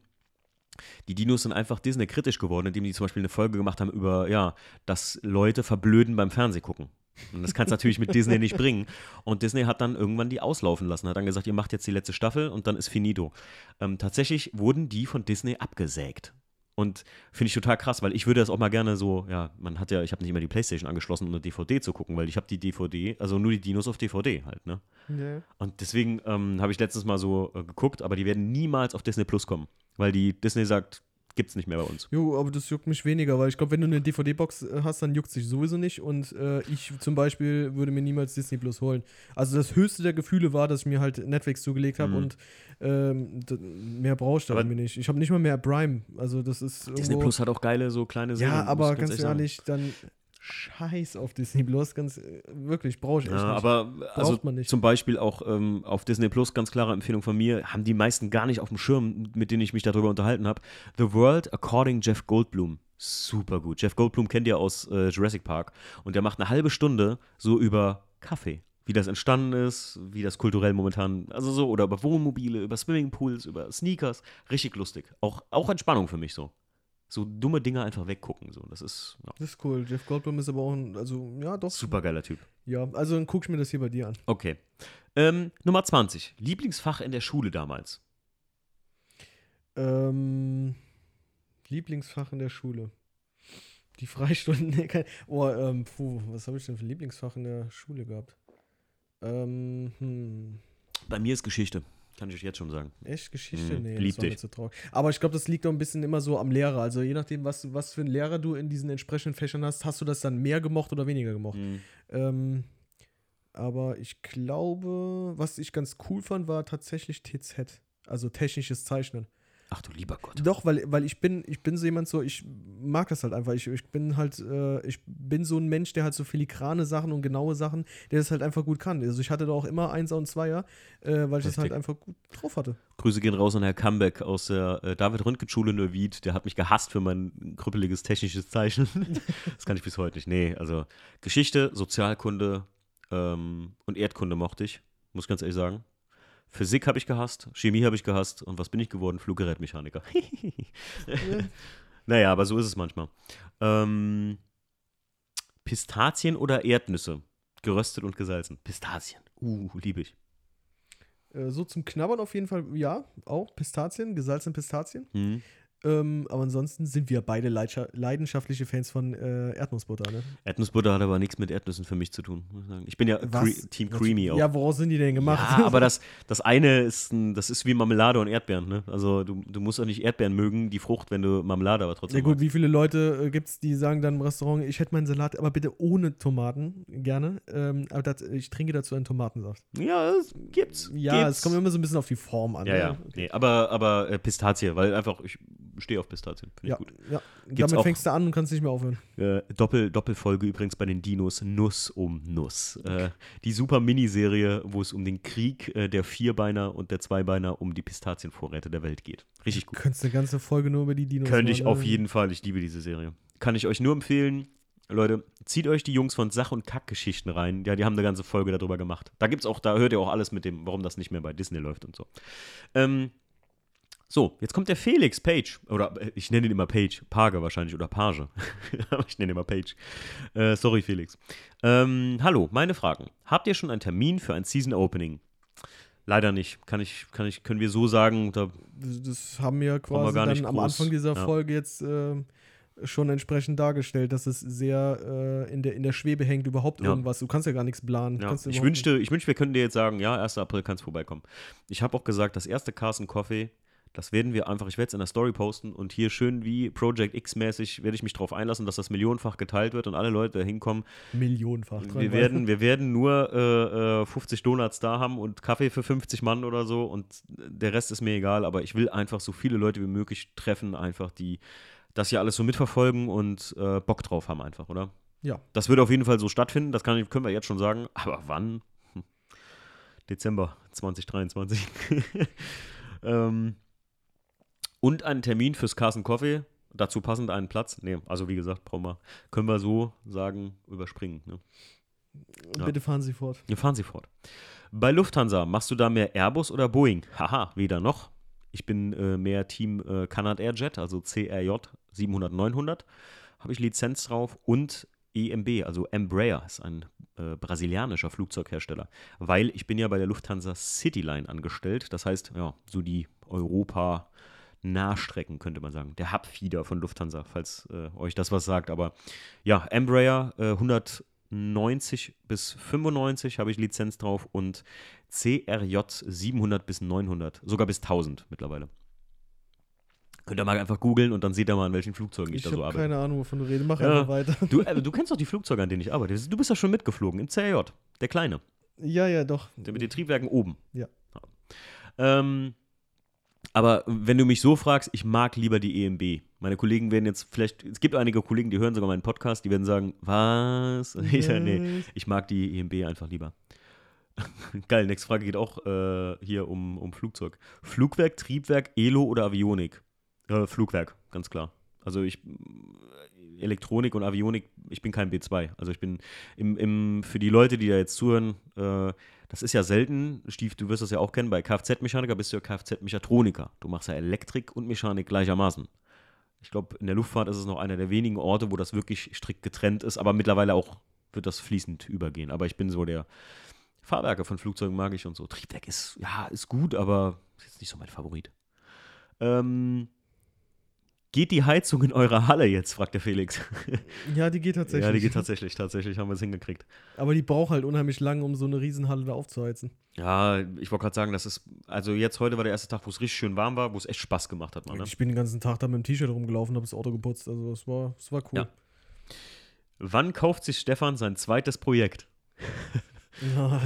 Die Dinos sind einfach Disney kritisch geworden, indem die zum Beispiel eine Folge gemacht haben über, ja, dass Leute verblöden beim Fernsehgucken. Und das kannst du natürlich mit Disney nicht bringen. Und Disney hat dann irgendwann die auslaufen lassen, hat dann gesagt, ihr macht jetzt die letzte Staffel und dann ist finito. Ähm, tatsächlich wurden die von Disney abgesägt. Und finde ich total krass, weil ich würde das auch mal gerne so, ja, man hat ja, ich habe nicht immer die Playstation angeschlossen, um eine DVD zu gucken, weil ich habe die DVD, also nur die Dinos auf DVD halt, ne? Ja. Und deswegen ähm, habe ich letztens mal so äh, geguckt, aber die werden niemals auf Disney Plus kommen, weil die Disney sagt, gibt's nicht mehr bei uns. Jo, aber das juckt mich weniger, weil ich glaube, wenn du eine DVD-Box äh, hast, dann juckt sich sowieso nicht. Und äh, ich zum Beispiel würde mir niemals Disney Plus holen. Also das höchste der Gefühle war, dass ich mir halt Netflix zugelegt habe Mhm. und ähm, mehr brauche ich da irgendwie nicht. Ich habe nicht mal mehr Prime. Also das ist Disney Plus hat auch geile so kleine Serien. Ja, aber ganz sagen. ehrlich, dann scheiß auf Disney Plus. Ganz äh, wirklich, brauche ich echt Ja, nicht. aber also man nicht. zum Beispiel auch ähm, auf Disney Plus, ganz klare Empfehlung von mir, haben die meisten gar nicht auf dem Schirm, mit denen ich mich darüber unterhalten habe. The World According Jeff Goldblum. Super gut. Jeff Goldblum kennt ihr aus äh, Jurassic Park und der macht eine halbe Stunde so über Kaffee. Wie das entstanden ist, wie das kulturell momentan, also so, oder über Wohnmobile, über Swimmingpools, über Sneakers. Richtig lustig. Auch, auch Entspannung für mich so. So dumme Dinge einfach weggucken. So. Das ist ja, das ist cool. Jeff Goldblum ist aber auch ein, also ja, doch. super geiler Typ. Ja, also dann guck ich mir das hier bei dir an. Okay. Ähm, Nummer 20. Lieblingsfach in der Schule damals. Ähm, Lieblingsfach in der Schule. Die Freistunden. Oh, ähm, puh, was habe ich denn für ein Lieblingsfach in der Schule gehabt? Ähm, hm, Bei mir ist Geschichte. Kann ich euch jetzt schon sagen. echt Geschichte? Hm, nee, lieb das war zu traurig. Aber ich glaube, das liegt auch ein bisschen immer so am Lehrer. Also je nachdem, was, was für einen Lehrer du in diesen entsprechenden Fächern hast, hast du das dann mehr gemocht oder weniger gemocht. Hm. Ähm, aber ich glaube, was ich ganz cool fand, war tatsächlich TZ. Also technisches Zeichnen. Ach du lieber Gott. Doch, weil, weil ich bin, ich bin so jemand so, ich mag das halt einfach. Ich, ich bin halt, äh, ich bin so ein Mensch, der halt so filigrane Sachen und genaue Sachen, der das halt einfach gut kann. Also ich hatte da auch immer Einser und Zweier, äh, weil ich das halt einfach gut drauf hatte. Grüße gehen raus an Herr Comeback aus der äh, David-Röntgen-Schule Neuwied. Der hat mich gehasst für mein krüppeliges technisches Zeichen. das kann ich bis heute nicht. Nee, also Geschichte, Sozialkunde ähm, und Erdkunde mochte ich. Muss ganz ehrlich sagen. Physik habe ich gehasst, Chemie habe ich gehasst und was bin ich geworden? Fluggerätmechaniker. naja, aber so ist es manchmal. Ähm, Pistazien oder Erdnüsse? Geröstet und gesalzen. Pistazien. Uh, liebe ich. Äh, so zum Knabbern auf jeden Fall, ja, auch Pistazien, gesalzene Pistazien. Hm. Ähm, aber ansonsten sind wir beide leidenschaftliche Fans von äh, Erdnussbutter, ne? Erdnussbutter hat aber nichts mit Erdnüssen für mich zu tun. Muss ich, sagen. ich bin ja? Cre Team Creamy auch. Ja, woraus sind die denn gemacht? Ja, aber das, das eine ist, ein, das ist wie Marmelade und Erdbeeren. Ne? Also du, du musst auch nicht Erdbeeren mögen, die Frucht, wenn du Marmelade aber trotzdem Ja gut, magst. wie viele Leute äh, gibt es, die sagen dann im Restaurant, ich hätte meinen Salat, aber bitte ohne Tomaten, gerne. Ähm, aber das, ich trinke dazu einen Tomatensaft. Ja, es gibt's. Ja, gibt's. es kommt immer so ein bisschen auf die Form an. Ja, ne? ja. Nee, aber aber äh, Pistazie, weil einfach, ich stehe auf Pistazien. Finde Ja, ich gut. ja. Gibt's damit auch- fängst du an und kannst nicht mehr aufhören. Äh, Doppel, Doppelfolge übrigens bei den Dinos Nuss um Nuss. Äh, die super Miniserie, wo es um den Krieg äh, der Vierbeiner und der Zweibeiner um die Pistazienvorräte der Welt geht. Richtig gut. Du könntest eine ganze Folge nur über die Dinos Könnte ich machen, auf ne? jeden Fall. Ich liebe diese Serie. Kann ich euch nur empfehlen. Leute, zieht euch die Jungs von Sach- und Kackgeschichten rein. Ja, die haben eine ganze Folge darüber gemacht. Da gibt's auch, da hört ihr auch alles mit dem, warum das nicht mehr bei Disney läuft und so. Ähm, so, jetzt kommt der Felix Page. Oder äh, ich nenne ihn immer Page. Page wahrscheinlich oder Page. Aber ich nenne ihn immer Page. Äh, sorry, Felix. Ähm, hallo, meine Fragen. Habt ihr schon einen Termin für ein Season Opening? Leider nicht. Kann ich, kann ich, können wir so sagen, da Das, haben wir quasi gar dann nicht am groß- Anfang dieser ja. Folge jetzt äh, schon entsprechend dargestellt, dass es sehr äh, in, der, in der Schwebe hängt, überhaupt Ja. irgendwas. Du kannst ja gar nichts planen. Ja, ich wünschte, ich wünschte, wir könnten dir jetzt sagen, ja, 1. April kannst vorbeikommen. Ich habe auch gesagt, das erste Carson Coffee, das werden wir einfach, ich werde es in der Story posten und hier schön wie Project X-mäßig werde ich mich darauf einlassen, dass das millionenfach geteilt wird und alle Leute da hinkommen. Millionenfach. Wir werden, wir werden nur äh, äh, 50 Donuts da haben und Kaffee für 50 Mann oder so und der Rest ist mir egal, aber ich will einfach so viele Leute wie möglich treffen, einfach die das hier alles so mitverfolgen und äh, Bock drauf haben einfach, oder? Ja. Das wird auf jeden Fall so stattfinden, das kann, ich- können wir jetzt schon sagen. Aber wann? Hm. Dezember 2023. ähm, und einen Termin fürs Carson Coffee. Dazu passend einen Platz. Nee, also wie gesagt, brauchen wir, können wir so sagen, überspringen. Ne? Ja. Bitte fahren Sie fort. Wir fahren Sie fort. Bei Lufthansa, machst du da mehr Airbus oder Boeing? Haha, weder noch. Ich bin äh, mehr Team äh, Canad Airjet, also CRJ 700, 900. Habe ich Lizenz drauf und EMB, also Embraer, ist ein äh, brasilianischer Flugzeughersteller. Weil ich bin ja bei der Lufthansa Cityline angestellt. Das heißt, ja, so die Europa- Nahstrecken, könnte man sagen. Der Hubfeeder von Lufthansa, falls äh, euch das was sagt. Aber ja, Embraer äh, 190 bis 95 habe ich Lizenz drauf und CRJ 700 bis 900, sogar bis 1000 mittlerweile. Könnt ihr mal einfach googeln und dann seht ihr mal, an welchen Flugzeugen ich, Ich da so habe arbeite. keine Ahnung, wovon du redest. Mach Ja. einfach weiter. Du, äh, du kennst doch die Flugzeuge, an denen ich arbeite. Du bist ja schon mitgeflogen im CRJ, der kleine. Ja, ja, doch. Der mit den Triebwerken oben. Ja. Ähm, aber wenn du mich so fragst, ich mag lieber die EMB. Meine Kollegen werden jetzt vielleicht, es gibt einige Kollegen, die hören sogar meinen Podcast, die werden sagen, was? Ich sag, nee, ich mag die EMB einfach lieber. Geil, nächste Frage geht auch äh, hier um, um Flugzeug. Flugwerk, Triebwerk, Elo oder Avionik? Äh, Flugwerk, ganz klar. Also ich, Elektronik und Avionik, ich bin kein B2. Also ich bin im, im, für die Leute, die da jetzt zuhören, äh, das ist ja selten, Stief, du wirst das ja auch kennen, bei Kfz-Mechaniker bist du ja Kfz-Mechatroniker. Du machst ja Elektrik und Mechanik gleichermaßen. Ich glaube, in der Luftfahrt ist es noch einer der wenigen Orte, wo das wirklich strikt getrennt ist, aber mittlerweile auch wird das fließend übergehen. Aber ich bin so der Fahrwerke von Flugzeugen mag ich und so. Triebwerk ist, ja, ist gut, aber ist jetzt nicht so mein Favorit. Ähm, geht die Heizung in eurer Halle jetzt, fragt der Felix. Ja, die geht tatsächlich. Ja, die geht tatsächlich, tatsächlich haben wir es hingekriegt. Aber die braucht halt unheimlich lange, um so eine Riesenhalle da aufzuheizen. Ja, ich wollte gerade sagen, das ist, also jetzt heute war der erste Tag, wo es richtig schön warm war, wo es echt Spaß gemacht hat, Mann. Ne? Ich bin den ganzen Tag da mit dem T-Shirt rumgelaufen, habe das Auto geputzt. Also es war, es war cool. Ja. Wann kauft sich Stefan sein zweites Projekt? Ja.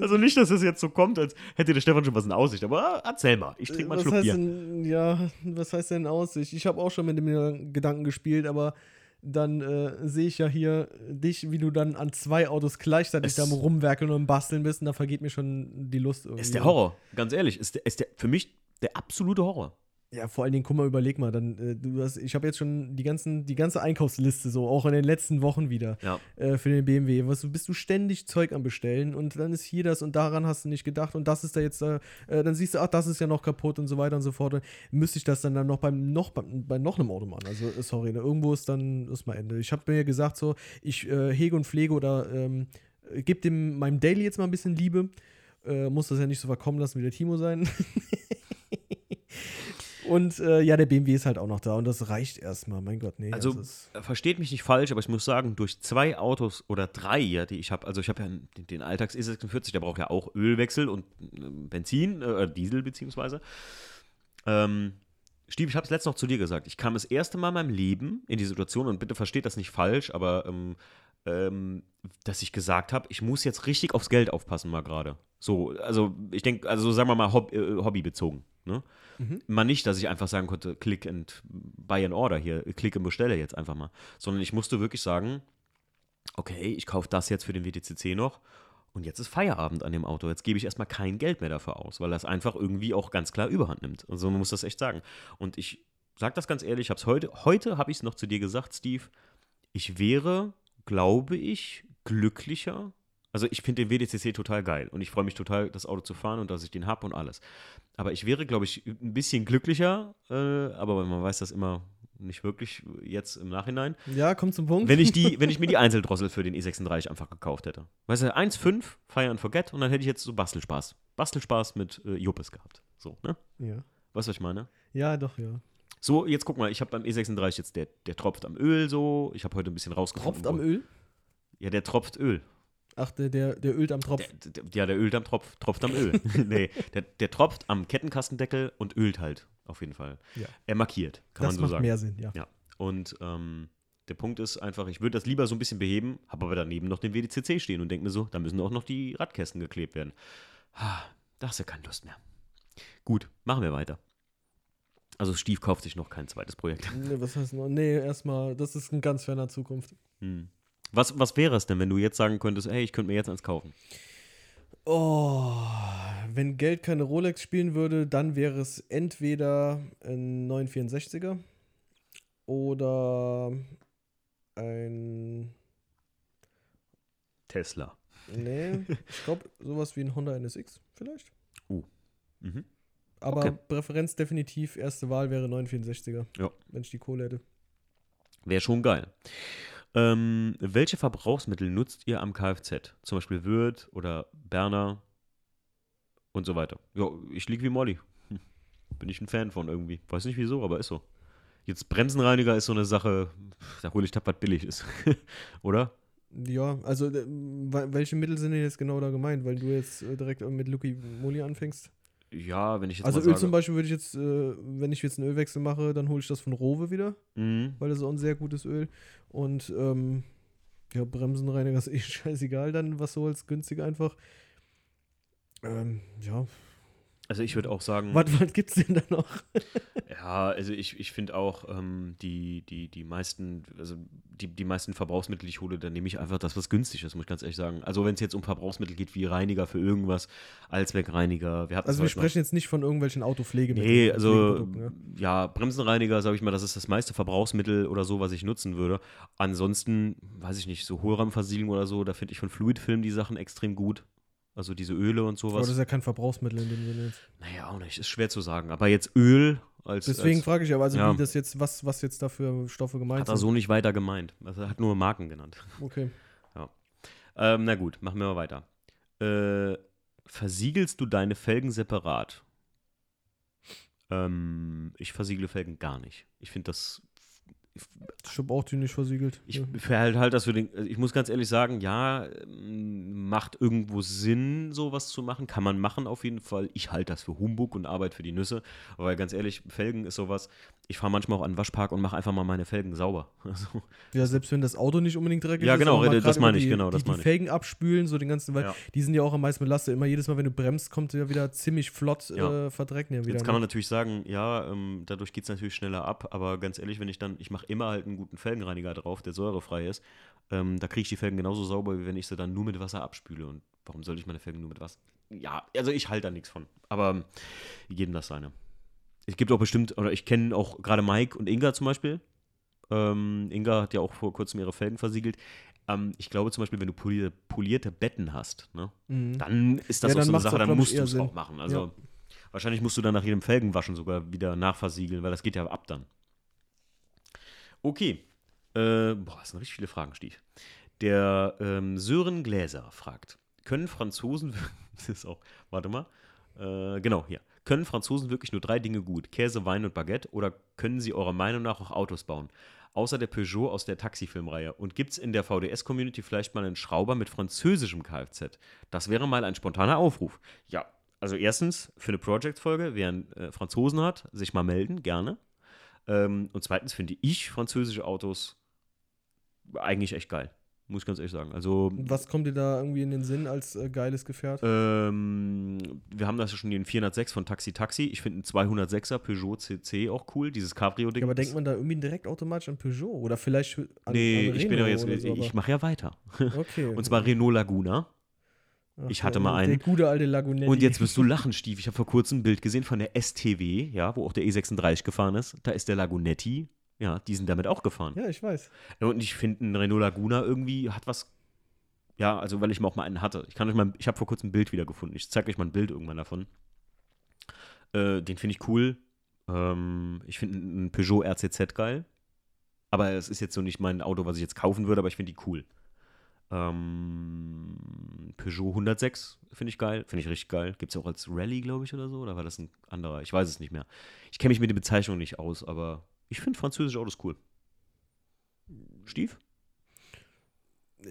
also nicht, dass es jetzt so kommt, als hätte der Stefan schon was in Aussicht, aber erzähl mal, ich trinke mal einen was Schluck heißt Bier. denn, ja, was heißt denn Aussicht? Ich habe auch schon mit dem Gedanken gespielt, aber dann äh, sehe ich ja hier dich, wie du dann an zwei Autos gleichzeitig da rumwerkeln und basteln bist und da vergeht mir schon die Lust irgendwie. Ist der Horror, ganz ehrlich, ist der, ist der für mich der absolute Horror. Ja, vor allen Dingen, guck mal, überleg mal, dann, äh, du hast, ich habe jetzt schon die, ganzen, die ganze Einkaufsliste so, auch in den letzten Wochen wieder Ja. äh, für den BMW. Was, bist du ständig Zeug am Bestellen und dann ist hier das und daran hast du nicht gedacht und das ist da jetzt, äh, äh, dann siehst du, ach, das ist ja noch kaputt und so weiter und so fort. Und müsste ich das dann, dann noch beim noch beim, bei noch einem Auto machen? Also, äh, sorry, ne, irgendwo ist dann ist mal Ende. Ich habe mir gesagt, so, ich äh, hege und pflege oder ähm, gebe dem meinem Daily jetzt mal ein bisschen Liebe. Muss das ja nicht so verkommen lassen wie der Timo sein. Und äh, ja, der BMW ist halt auch noch da und das reicht erstmal. Mein Gott, nee. Also, Versteht mich nicht falsch, aber ich muss sagen, durch zwei Autos oder drei, ja, die ich habe, also ich habe ja den, den Alltags E46, der braucht ja auch Ölwechsel und äh, Benzin, äh, Diesel beziehungsweise. Ähm, Stieb, ich habe es letztens noch zu dir gesagt. Ich kam das erste Mal in meinem Leben in die Situation, und bitte versteht das nicht falsch, aber ähm, ähm, dass ich gesagt habe, ich muss jetzt richtig aufs Geld aufpassen mal gerade. So, also ich denke, also sagen wir mal Hob äh, hobbybezogen. Ne? Mal nicht, dass ich einfach sagen konnte, click and buy an order hier, klick und bestelle jetzt einfach mal. Sondern ich musste wirklich sagen, okay, ich kaufe das jetzt für den WTCC noch und jetzt ist Feierabend an dem Auto. Jetzt gebe ich erstmal kein Geld mehr dafür aus, weil das einfach irgendwie auch ganz klar überhand nimmt. Also man muss das echt sagen. Und ich sag das ganz ehrlich, ich hab's heute, heute habe ich es noch zu dir gesagt, Steve. Ich wäre, glaube ich, glücklicher. Also ich finde den WDCC total geil und ich freue mich total, das Auto zu fahren und dass ich den habe und alles. Aber ich wäre, glaube ich, ein bisschen glücklicher, äh, aber man weiß das immer nicht wirklich jetzt im Nachhinein. Ja, kommt zum Punkt. Wenn ich, die, wenn ich mir die Einzeldrossel für den E36 einfach gekauft hätte. Weißt du, 1,5, Fire and Forget und dann hätte ich jetzt so Bastelspaß. Bastelspaß mit äh, Juppes gehabt. So, ne? Ja. Weißt du, was ich meine? ja, doch, ja. So, jetzt guck mal, ich habe beim E36 jetzt, der, der tropft am Öl so. Ich habe heute ein bisschen rausgefunden. Tropft am Öl? Ja, der tropft Öl. Ach, der, der, der ölt am Tropf. Der, der, ja, der ölt am Tropf, tropft am Öl. nee, der, der tropft am Kettenkastendeckel und ölt halt, auf jeden Fall. Ja. Er markiert, kann das man so macht sagen. mehr Sinn, ja. Ja. Und ähm, der Punkt ist einfach, ich würde das lieber so ein bisschen beheben, habe aber daneben noch den WDCC stehen und denke mir so, da müssen auch noch die Radkästen geklebt werden. Ah, Da hast du keine Lust mehr. Gut, machen wir weiter. Also Steve kauft sich noch kein zweites Projekt. Nee, was heißt noch? Nee, erstmal, das ist in ganz ferner Zukunft. Hm. Was, was wäre es denn, wenn du jetzt sagen könntest, hey, ich könnte mir jetzt eins kaufen? Oh, wenn Geld keine Rolex spielen würde, dann wäre es entweder ein 964er oder ein. Tesla. Nee, ich glaube, sowas wie ein Honda NSX vielleicht. Mhm. Aber Okay. Präferenz definitiv, erste Wahl wäre 964er. Ja. Wenn ich die Kohle hätte. Wäre schon geil. Ähm, welche Verbrauchsmittel nutzt ihr am Kfz? Zum Beispiel Würth oder Berner und so weiter. Ja, ich lieg wie Molly. Bin ich ein Fan von irgendwie. Weiß nicht wieso, aber ist so. Jetzt Bremsenreiniger ist so eine Sache, da hole ich das, was billig ist. oder? Ja, also äh, welche Mittel sind denn jetzt genau da gemeint? Weil du jetzt äh, direkt mit Lucky Moly anfängst. Ja, wenn ich jetzt Also Öl sage. zum Beispiel würde ich jetzt, äh, wenn ich jetzt einen Ölwechsel mache, dann hole ich das von Rowe wieder, Mhm. weil das ist auch ein sehr gutes Öl. Und ähm, ja, Bremsenreiniger ist eh scheißegal dann, was du holst, günstig einfach. Ähm, ja, Also ich würde auch sagen. was, was gibt's denn da noch? Ja, also ich, ich finde auch, ähm, die, die, die meisten, also die, die meisten Verbrauchsmittel, die ich hole, dann nehme ich einfach das, was günstig ist, muss ich ganz ehrlich sagen. Also wenn es jetzt um Verbrauchsmittel geht, wie Reiniger für irgendwas, Allzweckreiniger, wir hatten Also wir sprechen jetzt nicht von irgendwelchen Autopflegemitteln. Nee, also Pflegeprodukten, ja, Bremsenreiniger, sage ich mal, das ist das meiste Verbrauchsmittel oder so, was ich nutzen würde. Ansonsten, weiß ich nicht, so Hohlraumversiegelung oder so, da finde ich von Fluidfilm die Sachen extrem gut. Also diese Öle und Aber sowas. das ist ja kein Verbrauchsmittel in dem Sinne. naja, auch nicht, ist schwer zu sagen. Aber jetzt Öl als. Deswegen als, frage ich aber, also ja. wie das jetzt, was, was jetzt da für Stoffe gemeint hat er sind. so nicht weiter gemeint. Also er hat nur Marken genannt. Okay. Ähm, na gut, machen wir mal weiter. Äh, versiegelst du deine Felgen separat? Ähm, ich versiegle Felgen gar nicht. Ich finde das. Ich habe auch die nicht versiegelt. Ich ja. verhalte halt das für den. Ich muss ganz ehrlich sagen, ja, ähm, macht irgendwo Sinn, sowas zu machen. Kann man machen auf jeden Fall. Ich halte das für Humbug und Arbeit für die Nüsse. Aber ganz ehrlich, Felgen ist sowas. Ich fahre manchmal auch an den Waschpark und mache einfach mal meine Felgen sauber. Also, Ja, selbst wenn das Auto nicht unbedingt dreckig Ja, ist. genau, aber mal das meine ich, die, genau, das die, meine die ich. Felgen abspülen, so den ganzen, weil Ja. die sind ja auch am meisten belastet. Immer jedes Mal, wenn du bremst, kommt ja wieder ziemlich flott Ja. äh, verdrecken ja wieder. Jetzt kann man ne? natürlich sagen, ja, ähm, dadurch geht es natürlich schneller ab, aber ganz ehrlich, wenn ich dann, ich mache immer halt einen guten Felgenreiniger drauf, der säurefrei ist, ähm, da kriege ich die Felgen genauso sauber, wie wenn ich sie dann nur mit Wasser abspüle. Und warum sollte ich meine Felgen nur mit Wasser? Ja, also ich halte da nichts von. Aber ähm, jedem das seine. Es gibt auch bestimmt, oder ich kenne auch gerade Mike und Inga zum Beispiel. Ähm, Inga hat ja auch vor kurzem ihre Felgen versiegelt. Ähm, ich glaube zum Beispiel, wenn du polierte, polierte Betten hast, ne, Mhm. dann ist das Ja, auch so eine Sache, dann musst du es auch machen. Also Ja. wahrscheinlich musst du dann nach jedem Felgenwaschen sogar wieder nachversiegeln, weil das geht ja ab dann. Okay. Äh, boah, das sind richtig viele Fragen, Stief. Der ähm, Sören Gläser fragt: Können Franzosen, das ist auch, warte mal, äh, genau, hier. Können Franzosen wirklich nur drei Dinge gut? Käse, Wein und Baguette? Oder können sie eurer Meinung nach auch Autos bauen? Außer der Peugeot aus der Taxifilmreihe. Und gibt es in der VDS-Community vielleicht mal einen Schrauber mit französischem Kfz? Das wäre mal ein spontaner Aufruf. Ja, also erstens, für eine Project-Folge, wer einen äh, Franzosen hat, sich mal melden, gerne. Ähm, und zweitens finde ich französische Autos eigentlich echt geil. Muss ich ganz ehrlich sagen. Also, Was kommt dir da irgendwie in den Sinn als äh, geiles Gefährt? ähm, wir haben das ja schon den 406 von Taxi Taxi. Ich finde einen 206er Peugeot CC auch cool, dieses Cabrio-Ding. Ja, aber denkt man da irgendwie direkt automatisch an Peugeot? Oder vielleicht an, Nee, an ich bin ja jetzt, so, ich mache ja weiter. Okay. Und zwar Renault Laguna. Ach, Ich hatte der- mal einen. Der gute alte Lagunetti. Und jetzt wirst du lachen, Stief. Ich habe vor kurzem ein Bild gesehen von der STW, ja, wo auch der E36 gefahren ist. Da ist der Lagunetti. Ja, die sind damit auch gefahren. Ja, ich weiß. Und ich finde, ein Renault Laguna irgendwie hat was. Ja, also weil ich mal auch mal einen hatte. Ich kann euch mal, ich habe vor kurzem ein Bild wieder gefunden. Ich zeige euch mal ein Bild irgendwann davon. Äh, den finde ich cool. Ähm, ich finde einen Peugeot RCZ geil. Aber es ist jetzt so nicht mein Auto, was ich jetzt kaufen würde, aber ich finde die cool. Ähm, Peugeot 106 finde ich geil. Finde ich richtig geil. Gibt es auch als Rallye, glaube ich, oder so? Oder war das ein anderer? Ich weiß es nicht mehr. Ich kenne mich mit den Bezeichnungen nicht aus, aber ich finde französische Autos cool. Stief?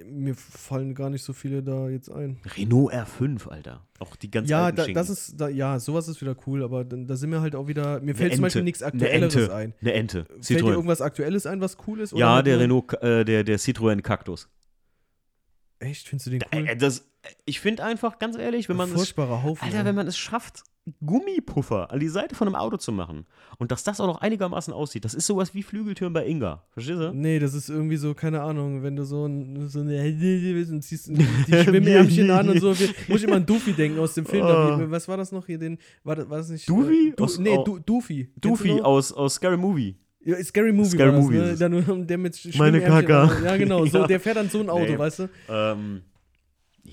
Mir fallen gar nicht so viele da jetzt ein. Renault R5, Alter. Auch die ganz ja, alten da, das ist, da, ja, sowas ist wieder cool, aber dann, da sind wir halt auch wieder, mir Eine fällt zum Beispiel Ente. nichts Eine Aktuelleres Ente. ein. Eine Ente. Fällt dir Citroën. irgendwas Aktuelles ein, was cool ist? Ja, der Renault, äh, der, der Citroën Cactus. Echt, findest du den cool? Äh, das, ich finde einfach, ganz ehrlich, wenn man es Furchtbarer Haufen. Alter, wenn man es schafft, Gummipuffer an die Seite von einem Auto zu machen und dass das auch noch einigermaßen aussieht, das ist sowas wie Flügeltüren bei Inga. Verstehst du? Nee, das ist irgendwie so, keine Ahnung, wenn du so, ein, so eine und ziehst die Schwimmärmchen an und so. Muss ich immer an Doofy denken aus dem Film. Oh. Was war das noch hier? Den, war, das, war das nicht? Doofy? Äh, Du, Aus- nee, du, Doofy. Doofy aus, aus Scary Movie. Ja, Scary Movie Scary war das, Movie ne? Dann, der mit Meine Kaka. Ja, genau. So, Ja. der fährt dann so ein Auto, Nee. weißt du? Ähm,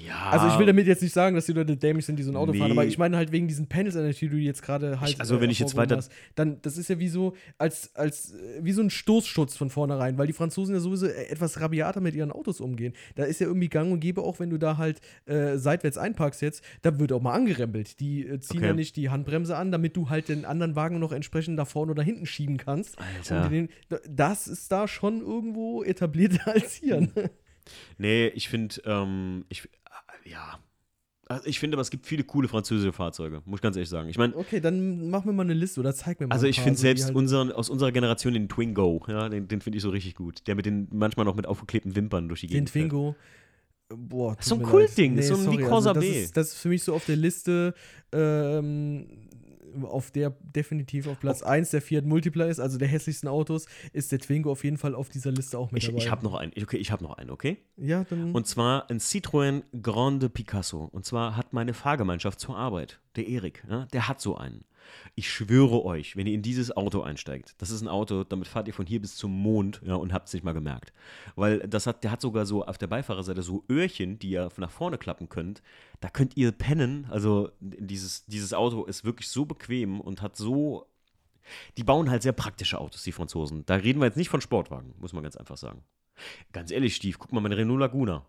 ja. Also ich will damit jetzt nicht sagen, dass die Leute dämlich sind, die so ein Auto fahren, Nee. aber ich meine halt wegen diesen Panels, an die du jetzt gerade halt. Ich- also wenn ich jetzt weiter- Hast, dann, das ist ja wie so, als, als, äh, wie so ein Stoßschutz von vornherein, weil die Franzosen ja sowieso äh, etwas rabiater mit ihren Autos umgehen. Da ist ja irgendwie gang und gäbe, auch wenn du da halt äh, seitwärts einparkst jetzt, da wird auch mal angerempelt. Die äh, ziehen Okay. ja nicht die Handbremse an, damit du halt den anderen Wagen noch entsprechend da vorne oder hinten schieben kannst. Alter. Und den, das ist da schon irgendwo etablierter als hier. Ne? Nee, ich finde, ähm, ich, äh, ja. Also ich finde, aber es gibt viele coole französische Fahrzeuge, muss ich ganz ehrlich sagen. Ich meine, Okay, dann mach mir mal eine Liste oder zeig mir mal also ein ich finde selbst halt- unseren, aus unserer Generation den Twingo, ja, den, den finde ich so richtig gut. Der mit den manchmal noch mit aufgeklebten Wimpern durch die Den Gegend fährt. Twingo. Boah, Das ist so ein leid. das ist so wie sorry, Corsa das B. Ist, das ist für mich so auf der Liste, ähm, auf der definitiv auf Platz 1 der Fiat Multipla ist, also der hässlichsten Autos, ist der Twingo auf jeden Fall auf dieser Liste auch mit Ich, dabei. ich habe noch einen, okay, ich habe noch einen, okay? ja, dann. Und zwar ein Citroën Grande Picasso. Und zwar hat meine Fahrgemeinschaft zur Arbeit, der Erik, ja, der hat so einen. Ich schwöre euch, wenn ihr in dieses Auto einsteigt, das ist ein Auto, damit fahrt ihr von hier bis zum Mond ja, und habt es nicht mal gemerkt. Weil das hat, der hat sogar so auf der Beifahrerseite so Öhrchen, die ihr nach vorne klappen könnt. Da könnt ihr pennen. Also dieses, dieses Auto ist wirklich so bequem und hat so. Die bauen halt sehr praktische Autos, die Franzosen. Da reden wir jetzt nicht von Sportwagen, muss man ganz einfach sagen. Ganz ehrlich, Stief, guck mal, mein Renault Laguna.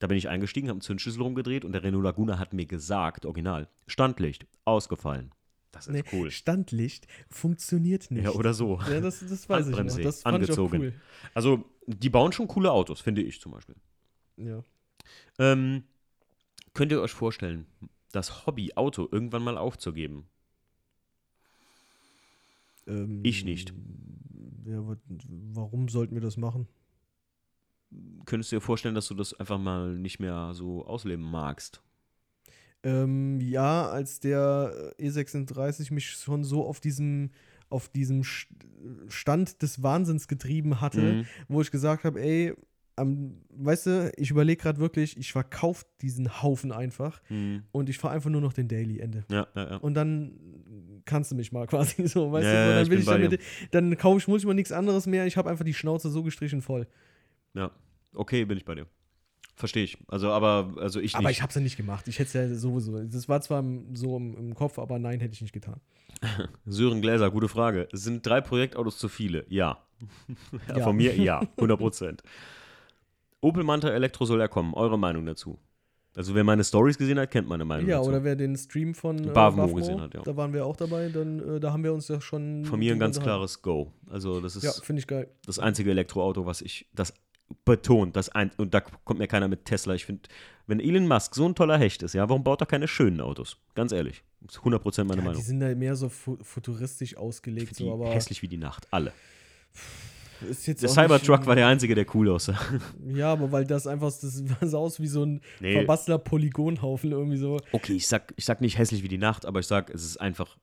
Da bin ich eingestiegen, habe einen Zündschlüssel rumgedreht und der Renault Laguna hat mir gesagt, original, Standlicht, ausgefallen. Das ist nee, cool. Standlicht funktioniert nicht. Ja, oder so. Ja, das, das weiß ich noch. Das fand angezogen. cool. Also, die bauen schon coole Autos, finde ich zum Beispiel. Ja. Ähm, könnt ihr euch vorstellen, das Hobby Auto irgendwann mal aufzugeben? Ähm, Ich nicht. Ja, wa- warum sollten wir das machen? Könntest du dir vorstellen, dass du das einfach mal nicht mehr so ausleben magst? Ähm, ja, als der äh, E36 mich schon so auf diesem, auf diesem Stand des Wahnsinns getrieben hatte, Mhm. wo ich gesagt habe, ey, am, weißt du, ich überlege gerade wirklich, ich verkaufe diesen Haufen einfach Mhm. und ich fahre einfach nur noch den Daily Ende. Ja, ja, ja. Und dann kannst du mich mal quasi so, weißt du, so, dann ich will ich bei damit, dann kaufe ich, muss ich mal nichts anderes mehr, ich habe einfach die Schnauze so gestrichen voll. ja. Okay, bin ich bei dir. Verstehe ich. Also, aber, also ich Aber nicht. ich habe es ja nicht gemacht. Ich hätte es ja sowieso. Das war zwar im- so im, im Kopf, aber nein, hätte ich nicht getan. Sören Gläser, gute Frage. Sind drei Projektautos zu viele? Ja. ja. Von mir ja, 100 Prozent. Opel Manta Elektro soll er kommen. Eure Meinung dazu? Also wer meine Stories gesehen hat, kennt meine Meinung Ja, dazu. oder wer den Stream von äh, Bavmo Bavmo, gesehen hat, ja. da waren wir auch dabei, dann äh, da haben wir uns ja schon Von mir ein ganz klares Go. Also das ist Ja, finde ich geil. das einzige Elektroauto, was ich, das betont, das ein, und da kommt mir keiner mit Tesla. Ich finde, wenn Elon Musk so ein toller Hecht ist, ja, warum baut er keine schönen Autos? Ganz ehrlich. Das ist 100% meine Ja, die Meinung. sind halt mehr so fu futuristisch ausgelegt, Die so, aber hässlich wie die Nacht, alle. Der Cybertruck war der einzige, der cool aussah. Ja, aber weil das einfach, das sah aus wie so ein Nee. verbastelter Polygonhaufen irgendwie so. Okay, ich sag, ich sag nicht hässlich wie die Nacht, aber ich sag, es ist einfach,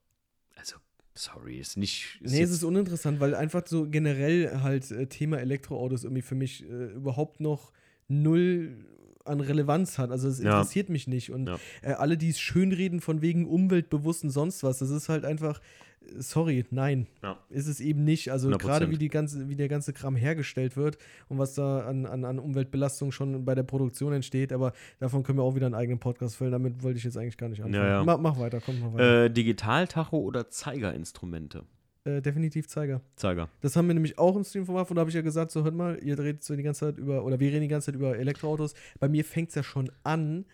sorry, ist nicht. Ist nee, es ist uninteressant, weil einfach so generell halt äh, Thema Elektroautos irgendwie für mich äh, überhaupt noch null an Relevanz hat. Also es Ja. interessiert mich nicht. Und Ja. äh, alle, die es schönreden von wegen umweltbewusst und sonst was, das ist halt einfach, sorry, nein, Ja. ist es eben nicht. Also 100%. gerade wie die ganze, wie der ganze Kram hergestellt wird und was da an, an, an Umweltbelastung schon bei der Produktion entsteht, aber davon können wir auch wieder einen eigenen Podcast füllen. Damit wollte ich jetzt eigentlich gar nicht anfangen. Ja, ja. Mach, mach weiter, komm, mach weiter. Äh, Digitaltacho oder Zeigerinstrumente? Äh, definitiv Zeiger. Zeiger. Das haben wir nämlich auch im Stream gemacht und da habe ich ja gesagt, so hört mal, ihr redet so die ganze Zeit über, oder wir reden die ganze Zeit über Elektroautos. Bei mir fängt es ja schon an,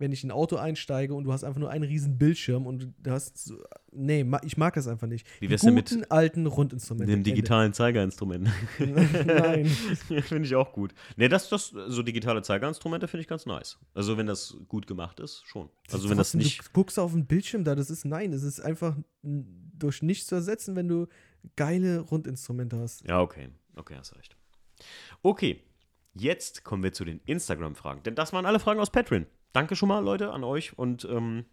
wenn ich in ein Auto einsteige und du hast einfach nur einen riesen Bildschirm und du hast nee, ich mag das einfach nicht. Wie Die wär's denn mit guten alten Rundinstrumente. Dem digitalen Zeigerinstrument. Nein. finde ich auch gut. Ne, das, das, so digitale Zeigerinstrumente finde ich ganz nice. Also, wenn das gut gemacht ist, schon. Also, wenn das nicht. Du guckst auf den Bildschirm da, das ist nein, es ist einfach durch nichts zu ersetzen, wenn du geile Rundinstrumente hast. Ja, okay. Okay, hast recht. Okay, jetzt kommen wir zu den Instagram-Fragen. Denn das waren alle Fragen aus Patreon. Danke schon mal, Leute, an euch. Und ähm,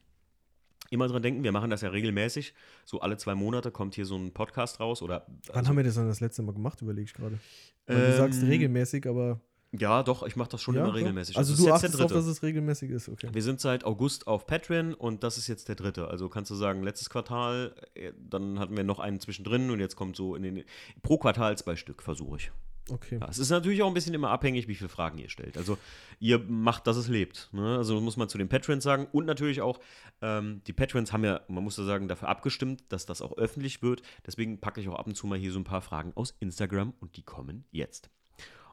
immer dran denken, wir machen das ja regelmäßig. So alle zwei Monate kommt hier so ein Podcast raus. Oder Wann also, haben wir das dann das letzte Mal gemacht, überlege ich gerade. Weil du sagst Ähm, regelmäßig, aber. Ja, doch, ich mache das schon ja, immer regelmäßig. Also Das du achtest der auf, dritte. dass es regelmäßig ist, okay. Wir sind seit August auf Patreon und das ist jetzt der dritte. Also kannst du sagen, letztes Quartal, äh, dann hatten wir noch einen zwischendrin und jetzt kommt so in den. Pro Quartal zwei Stück, versuche ich. Okay. Ja, es ist natürlich auch ein bisschen immer abhängig, wie viele Fragen ihr stellt. Also ihr macht, dass es lebt. Ne? Also muss man zu den Patrons sagen. Und natürlich auch, ähm, die Patrons haben ja, man muss ja sagen, dafür abgestimmt, dass das auch öffentlich wird. Deswegen packe ich auch ab und zu mal hier so ein paar Fragen aus Instagram und die kommen jetzt.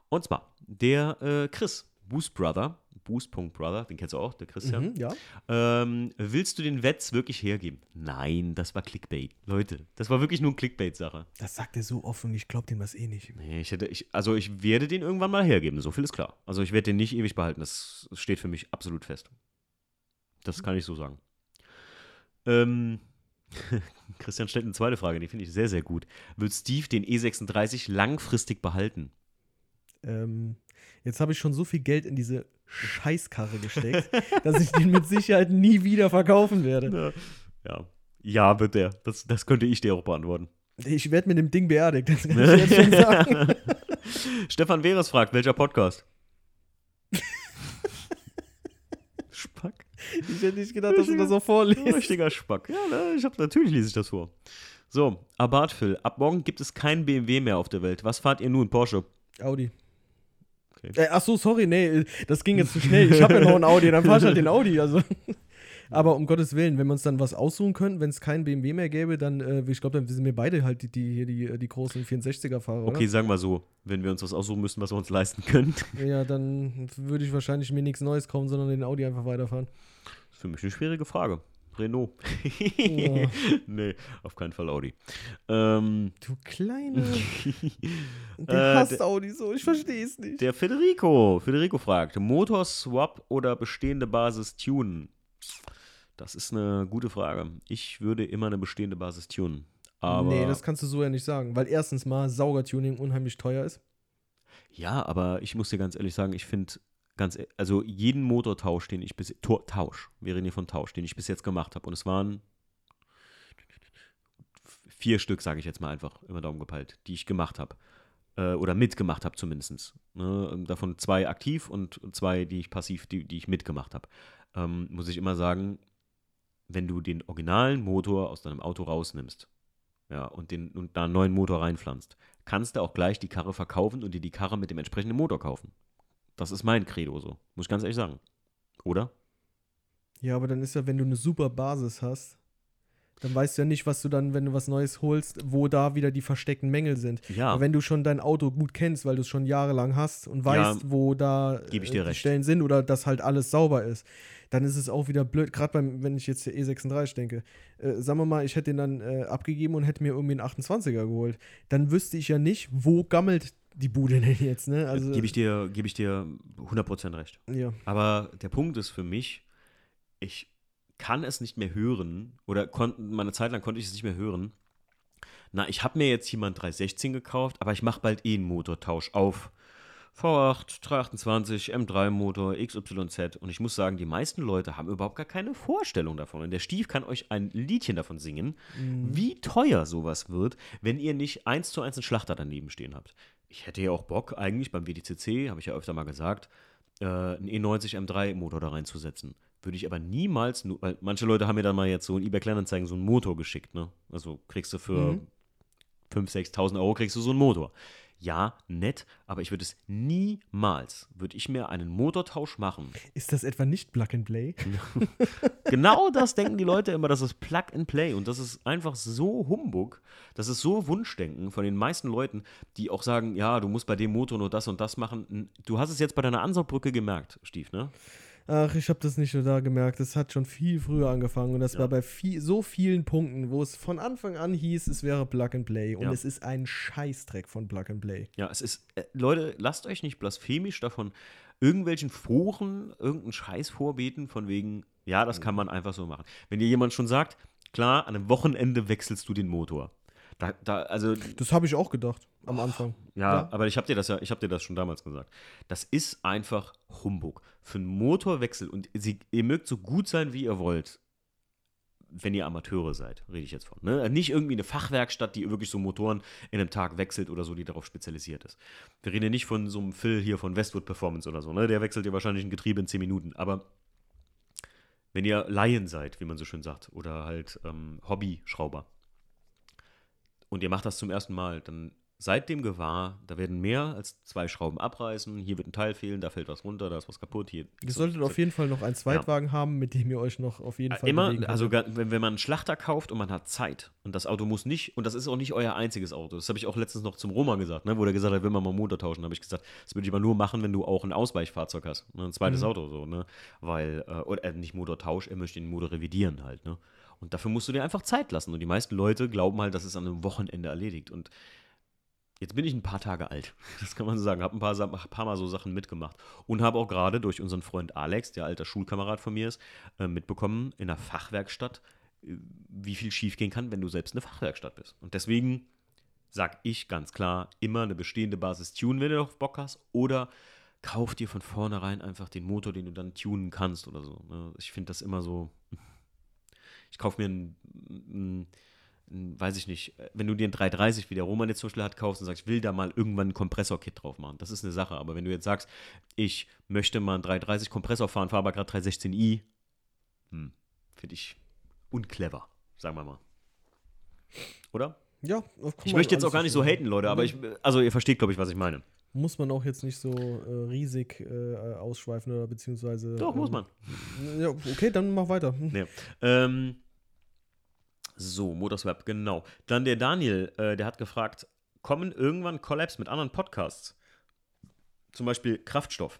Und zwar der äh, Chris, Boost Brother, Boost.brother, den kennst du auch, der Christian. Mhm, ja. Ähm, willst du den Wetz wirklich hergeben? Nein, das war Clickbait. Leute, das war wirklich nur eine Clickbait-Sache. Das sagt er so offen, ich glaube dem das eh nicht. Nee, ich hätte, ich, also ich werde den irgendwann mal hergeben, so viel ist klar. Also ich werde den nicht ewig behalten, das steht für mich absolut fest. Das kann ich so sagen. Ähm, Christian stellt eine zweite Frage, die finde ich sehr, sehr gut. Wird Steve den E36 langfristig behalten? Ähm, jetzt habe ich schon so viel Geld in diese Scheißkarre gesteckt, dass ich den mit Sicherheit nie wieder verkaufen werde. Ja. Ja, wird der. Das, das könnte ich dir auch beantworten. Ich werde mit dem Ding beerdigt, das kann ich jetzt schon sagen. Stefan Weres fragt, welcher Podcast? Spack. Ich hätte nicht gedacht, dass du das so vorliest. Richtiger Spack. Ja, ne, ich hab, natürlich lese ich das vor. So, Abarth Phil. Ab morgen gibt es kein BMW mehr auf der Welt. Was fahrt ihr nun? Porsche. Audi. Okay. Äh, ach so, sorry, nee, das ging jetzt zu schnell. Ich habe ja noch einen Audi, dann fahr ich halt den Audi. Also. Aber um Gottes Willen, wenn wir uns dann was aussuchen können, wenn es keinen BMW mehr gäbe, dann, äh, ich glaube, dann sind wir beide halt die, die, hier die, die großen 64er-Fahrer, Okay, sagen wir so, wenn wir uns was aussuchen müssen, was wir uns leisten können. oder? Ja, dann würde ich wahrscheinlich mir nichts Neues kaufen, sondern den Audi einfach weiterfahren. ist für mich eine schwierige Frage. Renault. Ja. nee, auf keinen Fall Audi. Ähm, Du kleine. Äh, Der hasst der- Audi so, ich verstehe es nicht. der Federico. Federico fragt: Motorswap oder bestehende Basis tunen? Das ist eine gute Frage. Ich würde immer eine bestehende Basis tunen. Aber nee, das kannst du so ja nicht sagen, weil erstens mal Saugertuning unheimlich teuer ist. Ja, aber ich muss dir ganz ehrlich sagen, ich finde ganz, e- also jeden Motortausch, den ich bis Tor, Tausch, wir reden hier von Tausch, den ich bis jetzt gemacht habe, und es waren vier Stück, sage ich jetzt mal einfach, immer Daumen gepeilt, die ich gemacht habe. Äh, oder mitgemacht habe zumindest. Ne? Davon zwei aktiv und zwei, die ich passiv, die, die ich mitgemacht habe. Ähm, muss ich immer sagen, wenn du den originalen Motor aus deinem Auto rausnimmst, ja, und, den, und da einen neuen Motor reinpflanzt, kannst du auch gleich die Karre verkaufen und dir die Karre mit dem entsprechenden Motor kaufen. Das ist mein Credo so, muss ich ganz ehrlich sagen. Oder? Ja, aber dann ist ja, wenn du eine super Basis hast, dann weißt du ja nicht, was du dann, wenn du was Neues holst, wo da wieder die versteckten Mängel sind. Ja. Aber wenn du schon dein Auto gut kennst, weil du es schon jahrelang hast und weißt, Ja, wo da äh, dir die recht. Stellen sind oder dass halt alles sauber ist, dann ist es auch wieder blöd. Gerade beim, wenn ich jetzt der E36 denke, äh, sagen wir mal, ich hätte den dann äh, abgegeben und hätte mir irgendwie einen 28er geholt, dann wüsste ich ja nicht, wo gammelt die Bude denn jetzt, ne? Also, Gebe ich, dir- geb ich dir 100% recht. ja. Aber der Punkt ist für mich, ich kann es nicht mehr hören, oder kon meine Zeit lang konnte ich es nicht mehr hören. Na, ich habe mir jetzt einen 316 gekauft, aber ich mache bald eh einen Motortausch auf V8, 328, M3-Motor, XYZ. Und ich muss sagen, die meisten Leute haben überhaupt gar keine Vorstellung davon. Und der Stief kann euch ein Liedchen davon singen, wie teuer sowas wird, wenn ihr nicht eins zu eins einen Schlachter daneben stehen habt. Ich hätte ja auch Bock, eigentlich beim WDCC, habe ich ja öfter mal gesagt, äh, einen E90 M3-Motor da reinzusetzen. Würde ich aber niemals, nu- weil manche Leute haben mir dann mal jetzt so in eBay Kleinanzeigen so einen Motor geschickt, ne? Also kriegst du für Mhm. 5.000, 6.000 Euro kriegst du so einen Motor. Ja, nett, aber ich würde es niemals, würde ich mir einen Motortausch machen. Ist das etwa nicht Plug and Play? Genau das denken die Leute immer, das ist Plug and Play und das ist einfach so Humbug, das ist so Wunschdenken von den meisten Leuten, die auch sagen, ja, du musst bei dem Motor nur das und das machen. Du hast es jetzt bei deiner Ansaugbrücke gemerkt, Stief, ne? Ach, ich habe das nicht nur da gemerkt. Das hat schon viel früher angefangen und das Ja. war bei viel, so vielen Punkten, wo es von Anfang an hieß, es wäre Plug and Play und Ja. es ist ein Scheißdreck von Plug and Play. Ja, es ist, äh, Leute, lasst euch nicht blasphemisch davon irgendwelchen Foren irgendeinen Scheiß vorbeten, von wegen, ja, das kann man einfach so machen. Wenn dir jemand schon sagt, klar, an einem Wochenende wechselst du den Motor. Da, da, also, Das habe ich auch gedacht am Anfang. ja, Ja. aber ich habe dir das ja, ich habe dir das schon damals gesagt. Das ist einfach Humbug. Für einen Motorwechsel und sie, ihr mögt so gut sein, wie ihr wollt, wenn ihr Amateure seid, rede ich jetzt von. Ne? Nicht irgendwie eine Fachwerkstatt, die wirklich so Motoren in einem Tag wechselt oder so, die darauf spezialisiert ist. Wir reden ja nicht von so einem Phil hier von Westwood Performance oder so. Ne? Der wechselt ja wahrscheinlich ein Getriebe in 10 Minuten. Aber wenn ihr Laien seid, wie man so schön sagt, oder halt ähm, Hobby-Schrauber, und ihr macht das zum ersten Mal, dann seid dem gewahr, da werden mehr als zwei Schrauben abreißen, hier wird ein Teil fehlen, da fällt was runter, da ist was kaputt, hier. Ihr solltet auf jeden Fall noch einen Zweitwagen haben, mit dem ihr euch noch auf jeden Fall Äh, Immer, bewegen könnt. also wenn, wenn man einen Schlachter kauft und man hat Zeit und das Auto muss nicht, und das ist auch nicht euer einziges Auto, das habe ich auch letztens noch zum Roma gesagt, ne, wo der gesagt hat, will man mal Motor tauschen, habe ich gesagt, das würde ich aber nur machen, wenn du auch ein Ausweichfahrzeug hast, ne, ein zweites Mhm. Auto so, ne, weil, äh, oder äh, nicht Motortausch, er möchte den Motor revidieren halt, ne. Und dafür musst du dir einfach Zeit lassen und die meisten Leute glauben halt, das ist an einem Wochenende erledigt und Jetzt bin ich ein paar Tage alt, das kann man so sagen. Habe ein paar, paar Mal so Sachen mitgemacht und habe auch gerade durch unseren Freund Alex, der alter Schulkamerad von mir ist, äh, mitbekommen in einer Fachwerkstatt, äh, wie viel schiefgehen kann, wenn du selbst eine Fachwerkstatt bist. Und deswegen sage ich ganz klar, immer eine bestehende Basis tunen, wenn du auf Bock hast, oder kauf dir von vornherein einfach den Motor, den du dann tunen kannst oder so. ne? Ich finde das immer so. Ich kaufe mir einen, einen, einen, weiß ich nicht, wenn du dir einen 330, wie der Roman jetzt zum Beispiel hat, kaufst und sagst, ich will da mal irgendwann ein Kompressorkit drauf machen. Das ist eine Sache. Aber wenn du jetzt sagst, ich möchte mal einen 330 Kompressor fahren, fahre aber gerade 316i, hm, finde ich unclever, sagen wir mal. Oder? ja, Ich möchte jetzt auch alles gar nicht so haten, Leute, aber ich, also ihr versteht, glaube ich, was ich meine. Muss man auch jetzt nicht so äh, riesig äh, ausschweifen oder beziehungsweise. Doch, muss ähm, man. Ja, okay, dann mach weiter. Nee. Ähm, so, Motorswap, genau. Dann der Daniel, äh, der hat gefragt, kommen irgendwann Collabs mit anderen Podcasts? Zum Beispiel Kraftstoff.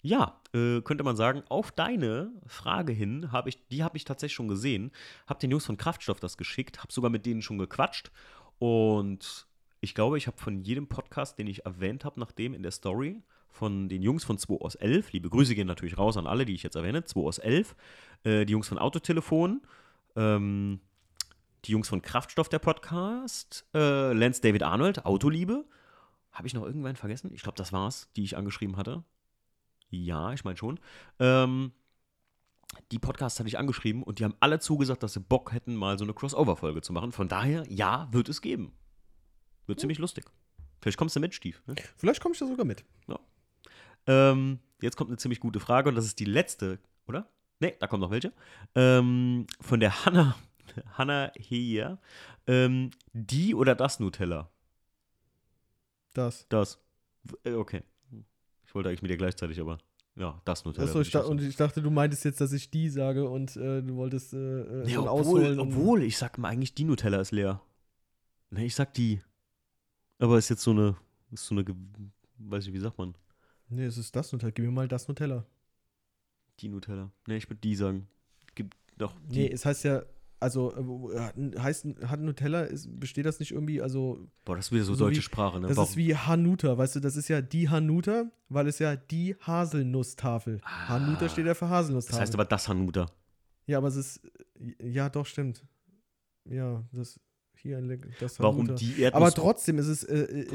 Ja, äh, könnte man sagen, auf deine Frage hin, habe ich, die habe ich tatsächlich schon gesehen. Habe den Jungs von Kraftstoff das geschickt, habe sogar mit denen schon gequatscht. Und ich glaube, ich habe von jedem Podcast, den ich erwähnt habe, nachdem in der Story, von den Jungs von 2 aus 11, liebe Grüße gehen natürlich raus an alle, die ich jetzt erwähne, 2 aus 11, äh, die Jungs von Autotelefon, ähm, die Jungs von Kraftstoff, der Podcast, äh, Lance David Arnold, Autoliebe. Habe ich noch irgendwann vergessen? Ich glaube, das war's, die ich angeschrieben hatte. Ja, ich meine schon. Ähm, die Podcasts hatte ich angeschrieben und die haben alle zugesagt, dass sie Bock hätten, mal so eine Crossover-Folge zu machen. Von daher, ja, wird es geben. Wird ziemlich lustig. Vielleicht kommst du mit, Stief. Ne? Vielleicht komme ich da sogar mit. Ähm, jetzt kommt eine ziemlich gute Frage und das ist die letzte, oder? Ne, da kommt noch welche. Ähm, von der Hanna, Hanna hier. Ähm, die oder das Nutella? Das. Das. Äh, Okay. Ich wollte eigentlich mit dir gleichzeitig, aber ja, das Nutella. Achso, ich da, und ich dachte, du meintest jetzt, dass ich die sage und äh, du wolltest äh, äh, Nee, obwohl, ausholen. obwohl, ich sag mal eigentlich, die Nutella ist leer. Ne, ich sag die. Aber ist jetzt so eine, ist so eine, weiß ich, wie sagt man? Nee, es ist das Nutella. Gib mir mal das Nutella. Die Nutella. Ne, ich würde die sagen. Gibt doch. Die. Nee, es heißt ja, also äh, äh, heißt, hat Nutella, ist, besteht das nicht irgendwie, also Boah, das ist wieder so, so deutsche wie- Sprache, ne? das Warum- ist wie Hanuta, weißt du, das ist ja die Hanuta, weil es ja die Haselnusstafel. Hanuta steht ja für das Haselnusstafel. heißt aber das Hanuta. ja, aber es ist, ja doch, stimmt. Ja, das, hier das Warum Hanuta. die Erdnuss? Aber trotzdem ist es, äh, äh,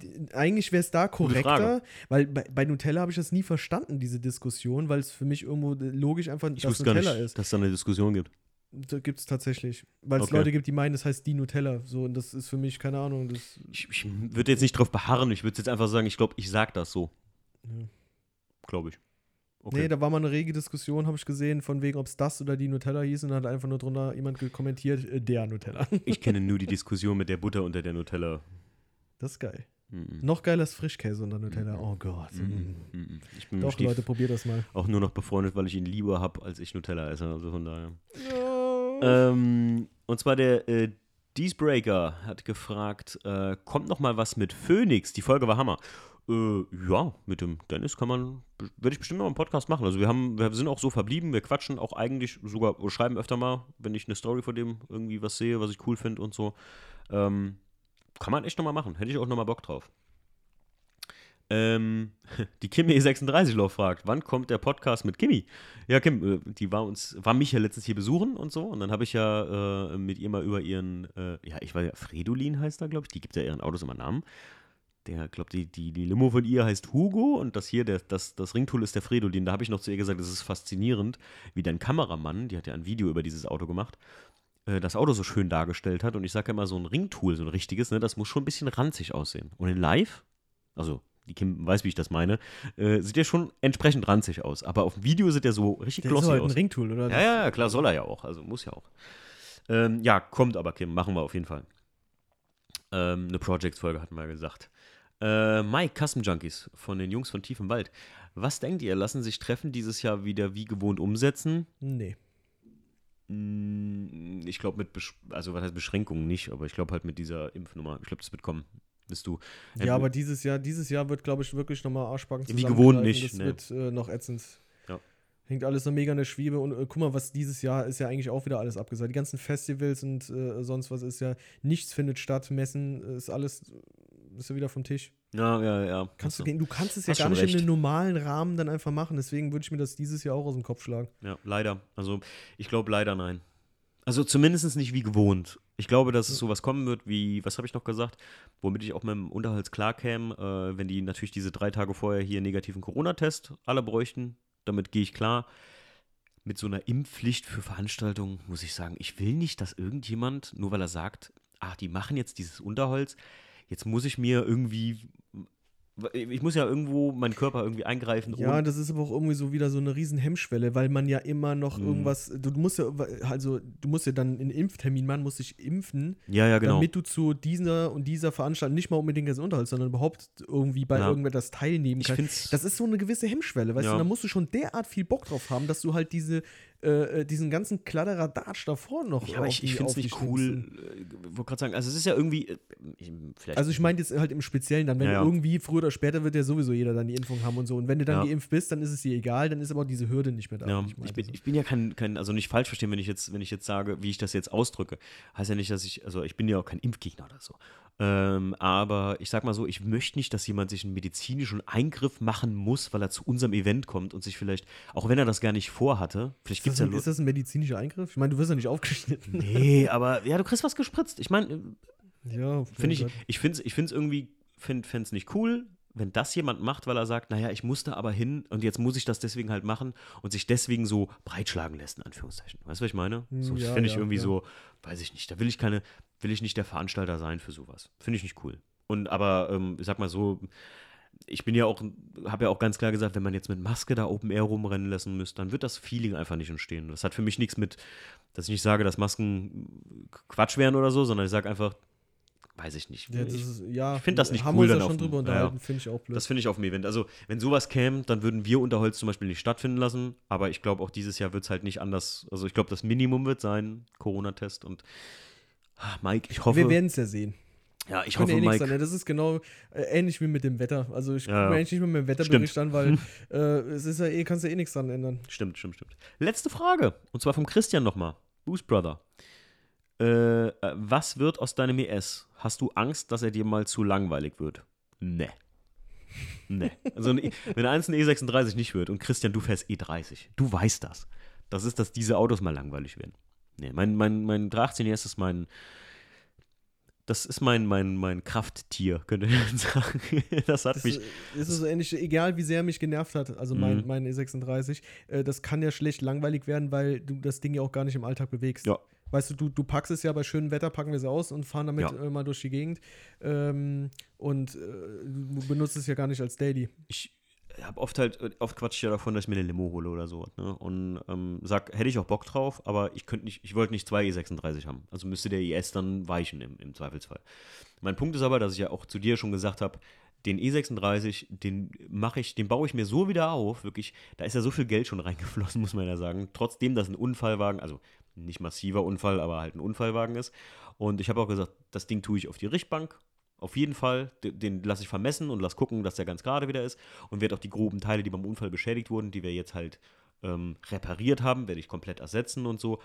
die- eigentlich wäre es da korrekter, weil bei, bei Nutella habe ich das nie verstanden, diese Diskussion, weil es für mich irgendwo äh, logisch einfach ich das Nutella nicht, ist. dass es da eine Diskussion gibt. Da gibt es tatsächlich. Weil es Okay. Leute gibt, die meinen, das heißt die Nutella. So, und das ist für mich, keine Ahnung, das. Ich, ich würde jetzt nicht drauf beharren, ich würde jetzt einfach sagen, ich glaube, ich sag das so. Ja. Glaube ich. Okay. Nee, da war mal eine rege Diskussion, habe ich gesehen, von wegen, ob es das oder die Nutella hieß. Und dann hat einfach nur drunter jemand kommentiert, äh, der Nutella. Ich kenne nur die Diskussion mit der Butter unter der Nutella. Das ist geil. Mhm. Noch geiler ist Frischkäse unter Nutella. Oh Gott. Mhm. Mhm. Ich bin Doch, Leute, probiert das mal. auch nur noch befreundet, weil ich ihn lieber habe, als ich Nutella esse. Also von daher. Ähm, und zwar der äh, Deesbreaker hat gefragt, äh, kommt noch mal was mit Phoenix? Die Folge war Hammer. Äh, ja, mit dem Dennis kann man, würde ich bestimmt noch einen Podcast machen. Also wir haben, wir sind auch so verblieben, wir quatschen auch eigentlich sogar, schreiben öfter mal, wenn ich eine Story von dem irgendwie was sehe, was ich cool finde und so. Ähm, kann man echt noch mal machen. Hätte ich auch noch mal Bock drauf. Ähm, die Kimi 36 Lauf fragt, wann kommt der Podcast mit Kimi? Ja, Kim, äh, die war uns, war mich ja letztens hier besuchen und so. Und dann habe ich ja äh, mit ihr mal über ihren, äh, ja, ich weiß ja, Fredolin heißt da, glaube ich. Die gibt ja ihren Autos immer Namen. Der, glaube die, die, die Limo von ihr heißt Hugo und das hier, der, das, das Ringtool ist der Fredolin. Da habe ich noch zu ihr gesagt, es ist faszinierend, wie dein Kameramann, die hat ja ein Video über dieses Auto gemacht, äh, das Auto so schön dargestellt hat. Und ich sage ja immer, so ein Ringtool, so ein richtiges, ne, das muss schon ein bisschen ranzig aussehen. Und in Live, also die Kim weiß, wie ich das meine, äh, sieht ja schon entsprechend ranzig aus. Aber auf dem Video sieht er so richtig Der ist glossy halt ein aus. Ringtool, oder? Ja, ja, klar, soll er ja auch. Also muss ja auch. Ähm, ja, kommt aber, Kim, machen wir auf jeden Fall. Ähm, eine Project-Folge hatten wir ja gesagt. Äh, Mike, Custom Junkies von den Jungs von Tief im Wald. Was denkt ihr? Lassen sich Treffen dieses Jahr wieder wie gewohnt umsetzen? Nee. Mm, Ich glaube mit, Besch also was heißt Beschränkungen nicht, aber ich glaube halt mit dieser Impfnummer. Ich glaube, das wird kommen. Bist du. Ja, aber dieses Jahr, dieses Jahr wird, glaube ich, wirklich nochmal Arschbacken Wie gewohnt nicht, Das ne. wird äh, noch ätzend. Ja. Hängt alles so mega in der Schwebe. Und äh, guck mal, was dieses Jahr ist ja eigentlich auch wieder alles abgesagt. Die ganzen Festivals und äh, sonst was ist ja, nichts findet statt. Messen äh, ist alles, ist ja wieder vom Tisch. Ja, ja, ja. Kannst du, gehen- du kannst es ja gar nicht in recht. den normalen Rahmen dann einfach machen. Deswegen würde ich mir das dieses Jahr auch aus dem Kopf schlagen. Ja, leider. Also ich glaube leider nein. Also zumindest nicht wie gewohnt. Ich glaube, dass es sowas kommen wird wie, was habe ich noch gesagt, womit ich auch mit dem Unterhalt klarkäme, äh, wenn die natürlich diese drei Tage vorher hier einen negativen Corona-Test alle bräuchten. Damit gehe ich klar. Mit so einer Impfpflicht für Veranstaltungen muss ich sagen, ich will nicht, dass irgendjemand, nur weil er sagt, ach, die machen jetzt dieses Unterholz, jetzt muss ich mir irgendwie, ich muss ja irgendwo meinen Körper irgendwie eingreifen. Ja, das ist aber auch irgendwie so wieder so eine riesen Hemmschwelle, weil man ja immer noch Mhm. irgendwas, du musst ja, also du musst ja dann einen Impftermin machen, musst dich impfen, ja, ja, genau. damit du zu dieser und dieser Veranstaltung nicht mal unbedingt als Unterhalt, sondern überhaupt irgendwie bei Ja. irgendetwas teilnehmen kannst. Das ist so eine gewisse Hemmschwelle, weißt Ja. du, da musst du schon derart viel Bock drauf haben, dass du halt diese, äh, äh, diesen ganzen Kladderadatsch davor noch Ja, aber ich, die- ich finde es nicht cool. nimmst. äh, wollte gerade sagen, also es ist ja irgendwie. äh, Ich, vielleicht, Also ich meine jetzt halt im Speziellen dann, wenn Ja, ja. irgendwie früher oder später wird ja sowieso jeder dann die Impfung haben und so. Und wenn du dann Ja. geimpft bist, dann ist es dir egal, dann ist aber auch diese Hürde nicht mehr da. ja, ich, meinte bin, so. ich bin ja kein, kein, also nicht falsch verstehen, wenn ich jetzt, wenn ich jetzt sage, wie ich das jetzt ausdrücke. Heißt ja nicht, dass ich, also ich bin ja auch kein Impfgegner oder so. Ähm, aber ich sag mal so, ich möchte nicht, dass jemand sich einen medizinischen Eingriff machen muss, weil er zu unserem Event kommt und sich vielleicht, auch wenn er das gar nicht vorhatte, vielleicht das, ja ist das ein medizinischer Eingriff? Ich meine, du wirst ja nicht aufgeschnitten. Nee, aber ja, du kriegst was gespritzt. Ich meine, Ja, Finde ich, ich finde es ich find's irgendwie, finde es nicht cool, wenn das jemand macht, weil er sagt, naja, ich musste aber hin und jetzt muss ich das deswegen halt machen und sich deswegen so breitschlagen lässt, in Anführungszeichen. Weißt du, was ich meine? Hm, So, ja, finde ich ja, irgendwie ja. so, weiß ich nicht, da will ich keine, will ich nicht der Veranstalter sein für sowas. Finde ich nicht cool. Und aber, ähm, ich sag mal so, ich bin ja auch, habe ja auch ganz klar gesagt, wenn man jetzt mit Maske da Open Air rumrennen lassen müsste, dann wird das Feeling einfach nicht entstehen. Das hat für mich nichts mit, dass ich nicht sage, dass Masken Quatsch wären oder so, sondern ich sage einfach, weiß ich nicht. Ja, ist, ja, ich find das nicht haben cool wir uns dann schon drüber ja, ja. unterhalten, finde ich auch blöd. das finde ich auf dem Event. Also, wenn sowas käme, dann würden wir Unterholz zum Beispiel nicht stattfinden lassen. Aber ich glaube, auch dieses Jahr wird es halt nicht anders. Also, ich glaube, das Minimum wird sein, Corona-Test. Und ah, Mike, ich hoffe. wir werden es ja sehen. Ja, ich Kann hoffe, eh nichts Mike. sein, ne? Das ist genau äh, ähnlich wie mit dem Wetter. Also ich Ja, gucke mir eigentlich nicht mehr mit dem Wetterbericht Stimmt. an, weil äh, es ist ja eh, kannst ja eh nichts dran ändern. Stimmt, stimmt, stimmt. Letzte Frage. Und zwar vom Christian nochmal. Boost Brother. Äh, äh, was wird aus deinem ES? Hast du Angst, dass er dir mal zu langweilig wird? Nee. Nee. Also, ein E- wenn eins ein E36 nicht wird und Christian, du fährst E30, du weißt das. Das ist, dass diese Autos mal langweilig werden. Nee, mein, mein, mein 18 ES ist mein. Das ist mein, mein, mein Krafttier, könnte man sagen. Das hat Das mich. ist, ist so ähnlich, egal wie sehr er mich genervt hat, also mein, Mhm. mein E36, äh, das kann ja schlecht langweilig werden, weil du das Ding ja auch gar nicht im Alltag bewegst. Ja. Weißt du, du, du packst es ja bei schönem Wetter, packen wir es aus und fahren damit Ja. äh, mal durch die Gegend. Ähm, und äh, du benutzt es ja gar nicht als Daily. ich, habe oft halt, oft quatsch ich ja davon, dass ich mir eine Limo hole oder so. Ne? Und ähm, sag, hätte ich auch Bock drauf, aber ich könnte nicht, ich wollte nicht zwei E36 haben. Also müsste der IS dann weichen im, im Zweifelsfall. Mein Punkt ist aber, dass ich ja auch zu dir schon gesagt habe, den E36, den mache ich, den baue ich mir so wieder auf, wirklich, da ist ja so viel Geld schon reingeflossen, muss man ja sagen. Trotzdem, dass ein Unfallwagen, also nicht massiver Unfall, aber halt ein Unfallwagen ist. Und ich habe auch gesagt, das Ding tue ich auf die Richtbank. Auf jeden Fall, den, den lasse ich vermessen und lasse gucken, dass der ganz gerade wieder ist. Und werde auch die groben Teile, die beim Unfall beschädigt wurden, die wir jetzt halt ähm, repariert haben, werde ich komplett ersetzen und so.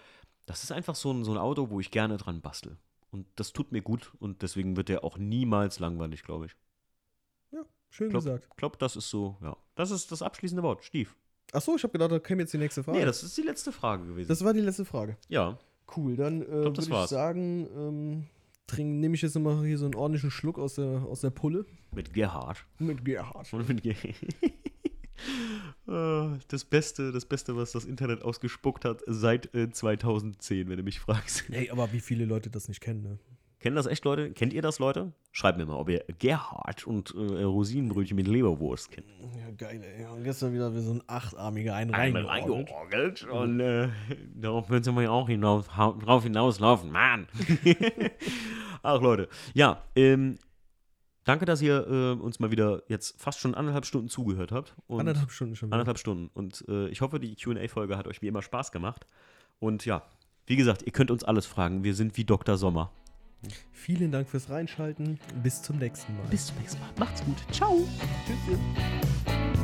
Das ist einfach so ein, so ein Auto, wo ich gerne dran bastel. Und das tut mir gut und deswegen wird der auch niemals langweilig, glaube ich. Ja, schön glaub, gesagt. Ich glaube, das ist so, ja. Das ist das abschließende Wort. Stief. Achso, ich habe gedacht, da käme jetzt die nächste Frage. Nee, das ist die letzte Frage gewesen. das war die letzte Frage. ja. Cool, dann äh, würde ich sagen, ähm, trink- nehme ich jetzt immer hier so einen ordentlichen Schluck aus der, aus der Pulle Mit Gerhard. mit Gerhard. Und mit Ge Ah, Das Beste, das Beste, was das Internet ausgespuckt hat seit äh, 2010, wenn du mich fragst. Ey, aber wie viele Leute das nicht kennen, ne? Kennen das echt Leute? Kennt ihr das, Leute? Schreibt mir mal, ob ihr Gerhard und äh, Rosinenbrötchen mit Leberwurst kennt. Ja, geil, ey. Und gestern wieder wie so ein achtarmiger einen reingeorgelt. und äh, darauf müssen wir ja auch hinaus, drauf hinauslaufen. Mann! Ach, Leute. Ja, ähm, danke, dass ihr äh, uns mal wieder jetzt fast schon anderthalb Stunden zugehört habt. Und Anderthalb Stunden schon. wieder. Anderthalb Stunden. Und äh, ich hoffe, die QA-Folge hat euch wie immer Spaß gemacht. Und ja, wie gesagt, ihr könnt uns alles fragen. Wir sind wie Dr. Sommer. Vielen Dank fürs Reinschalten. Bis zum nächsten Mal. Bis zum nächsten Mal. Macht's gut. Ciao. Tschüss.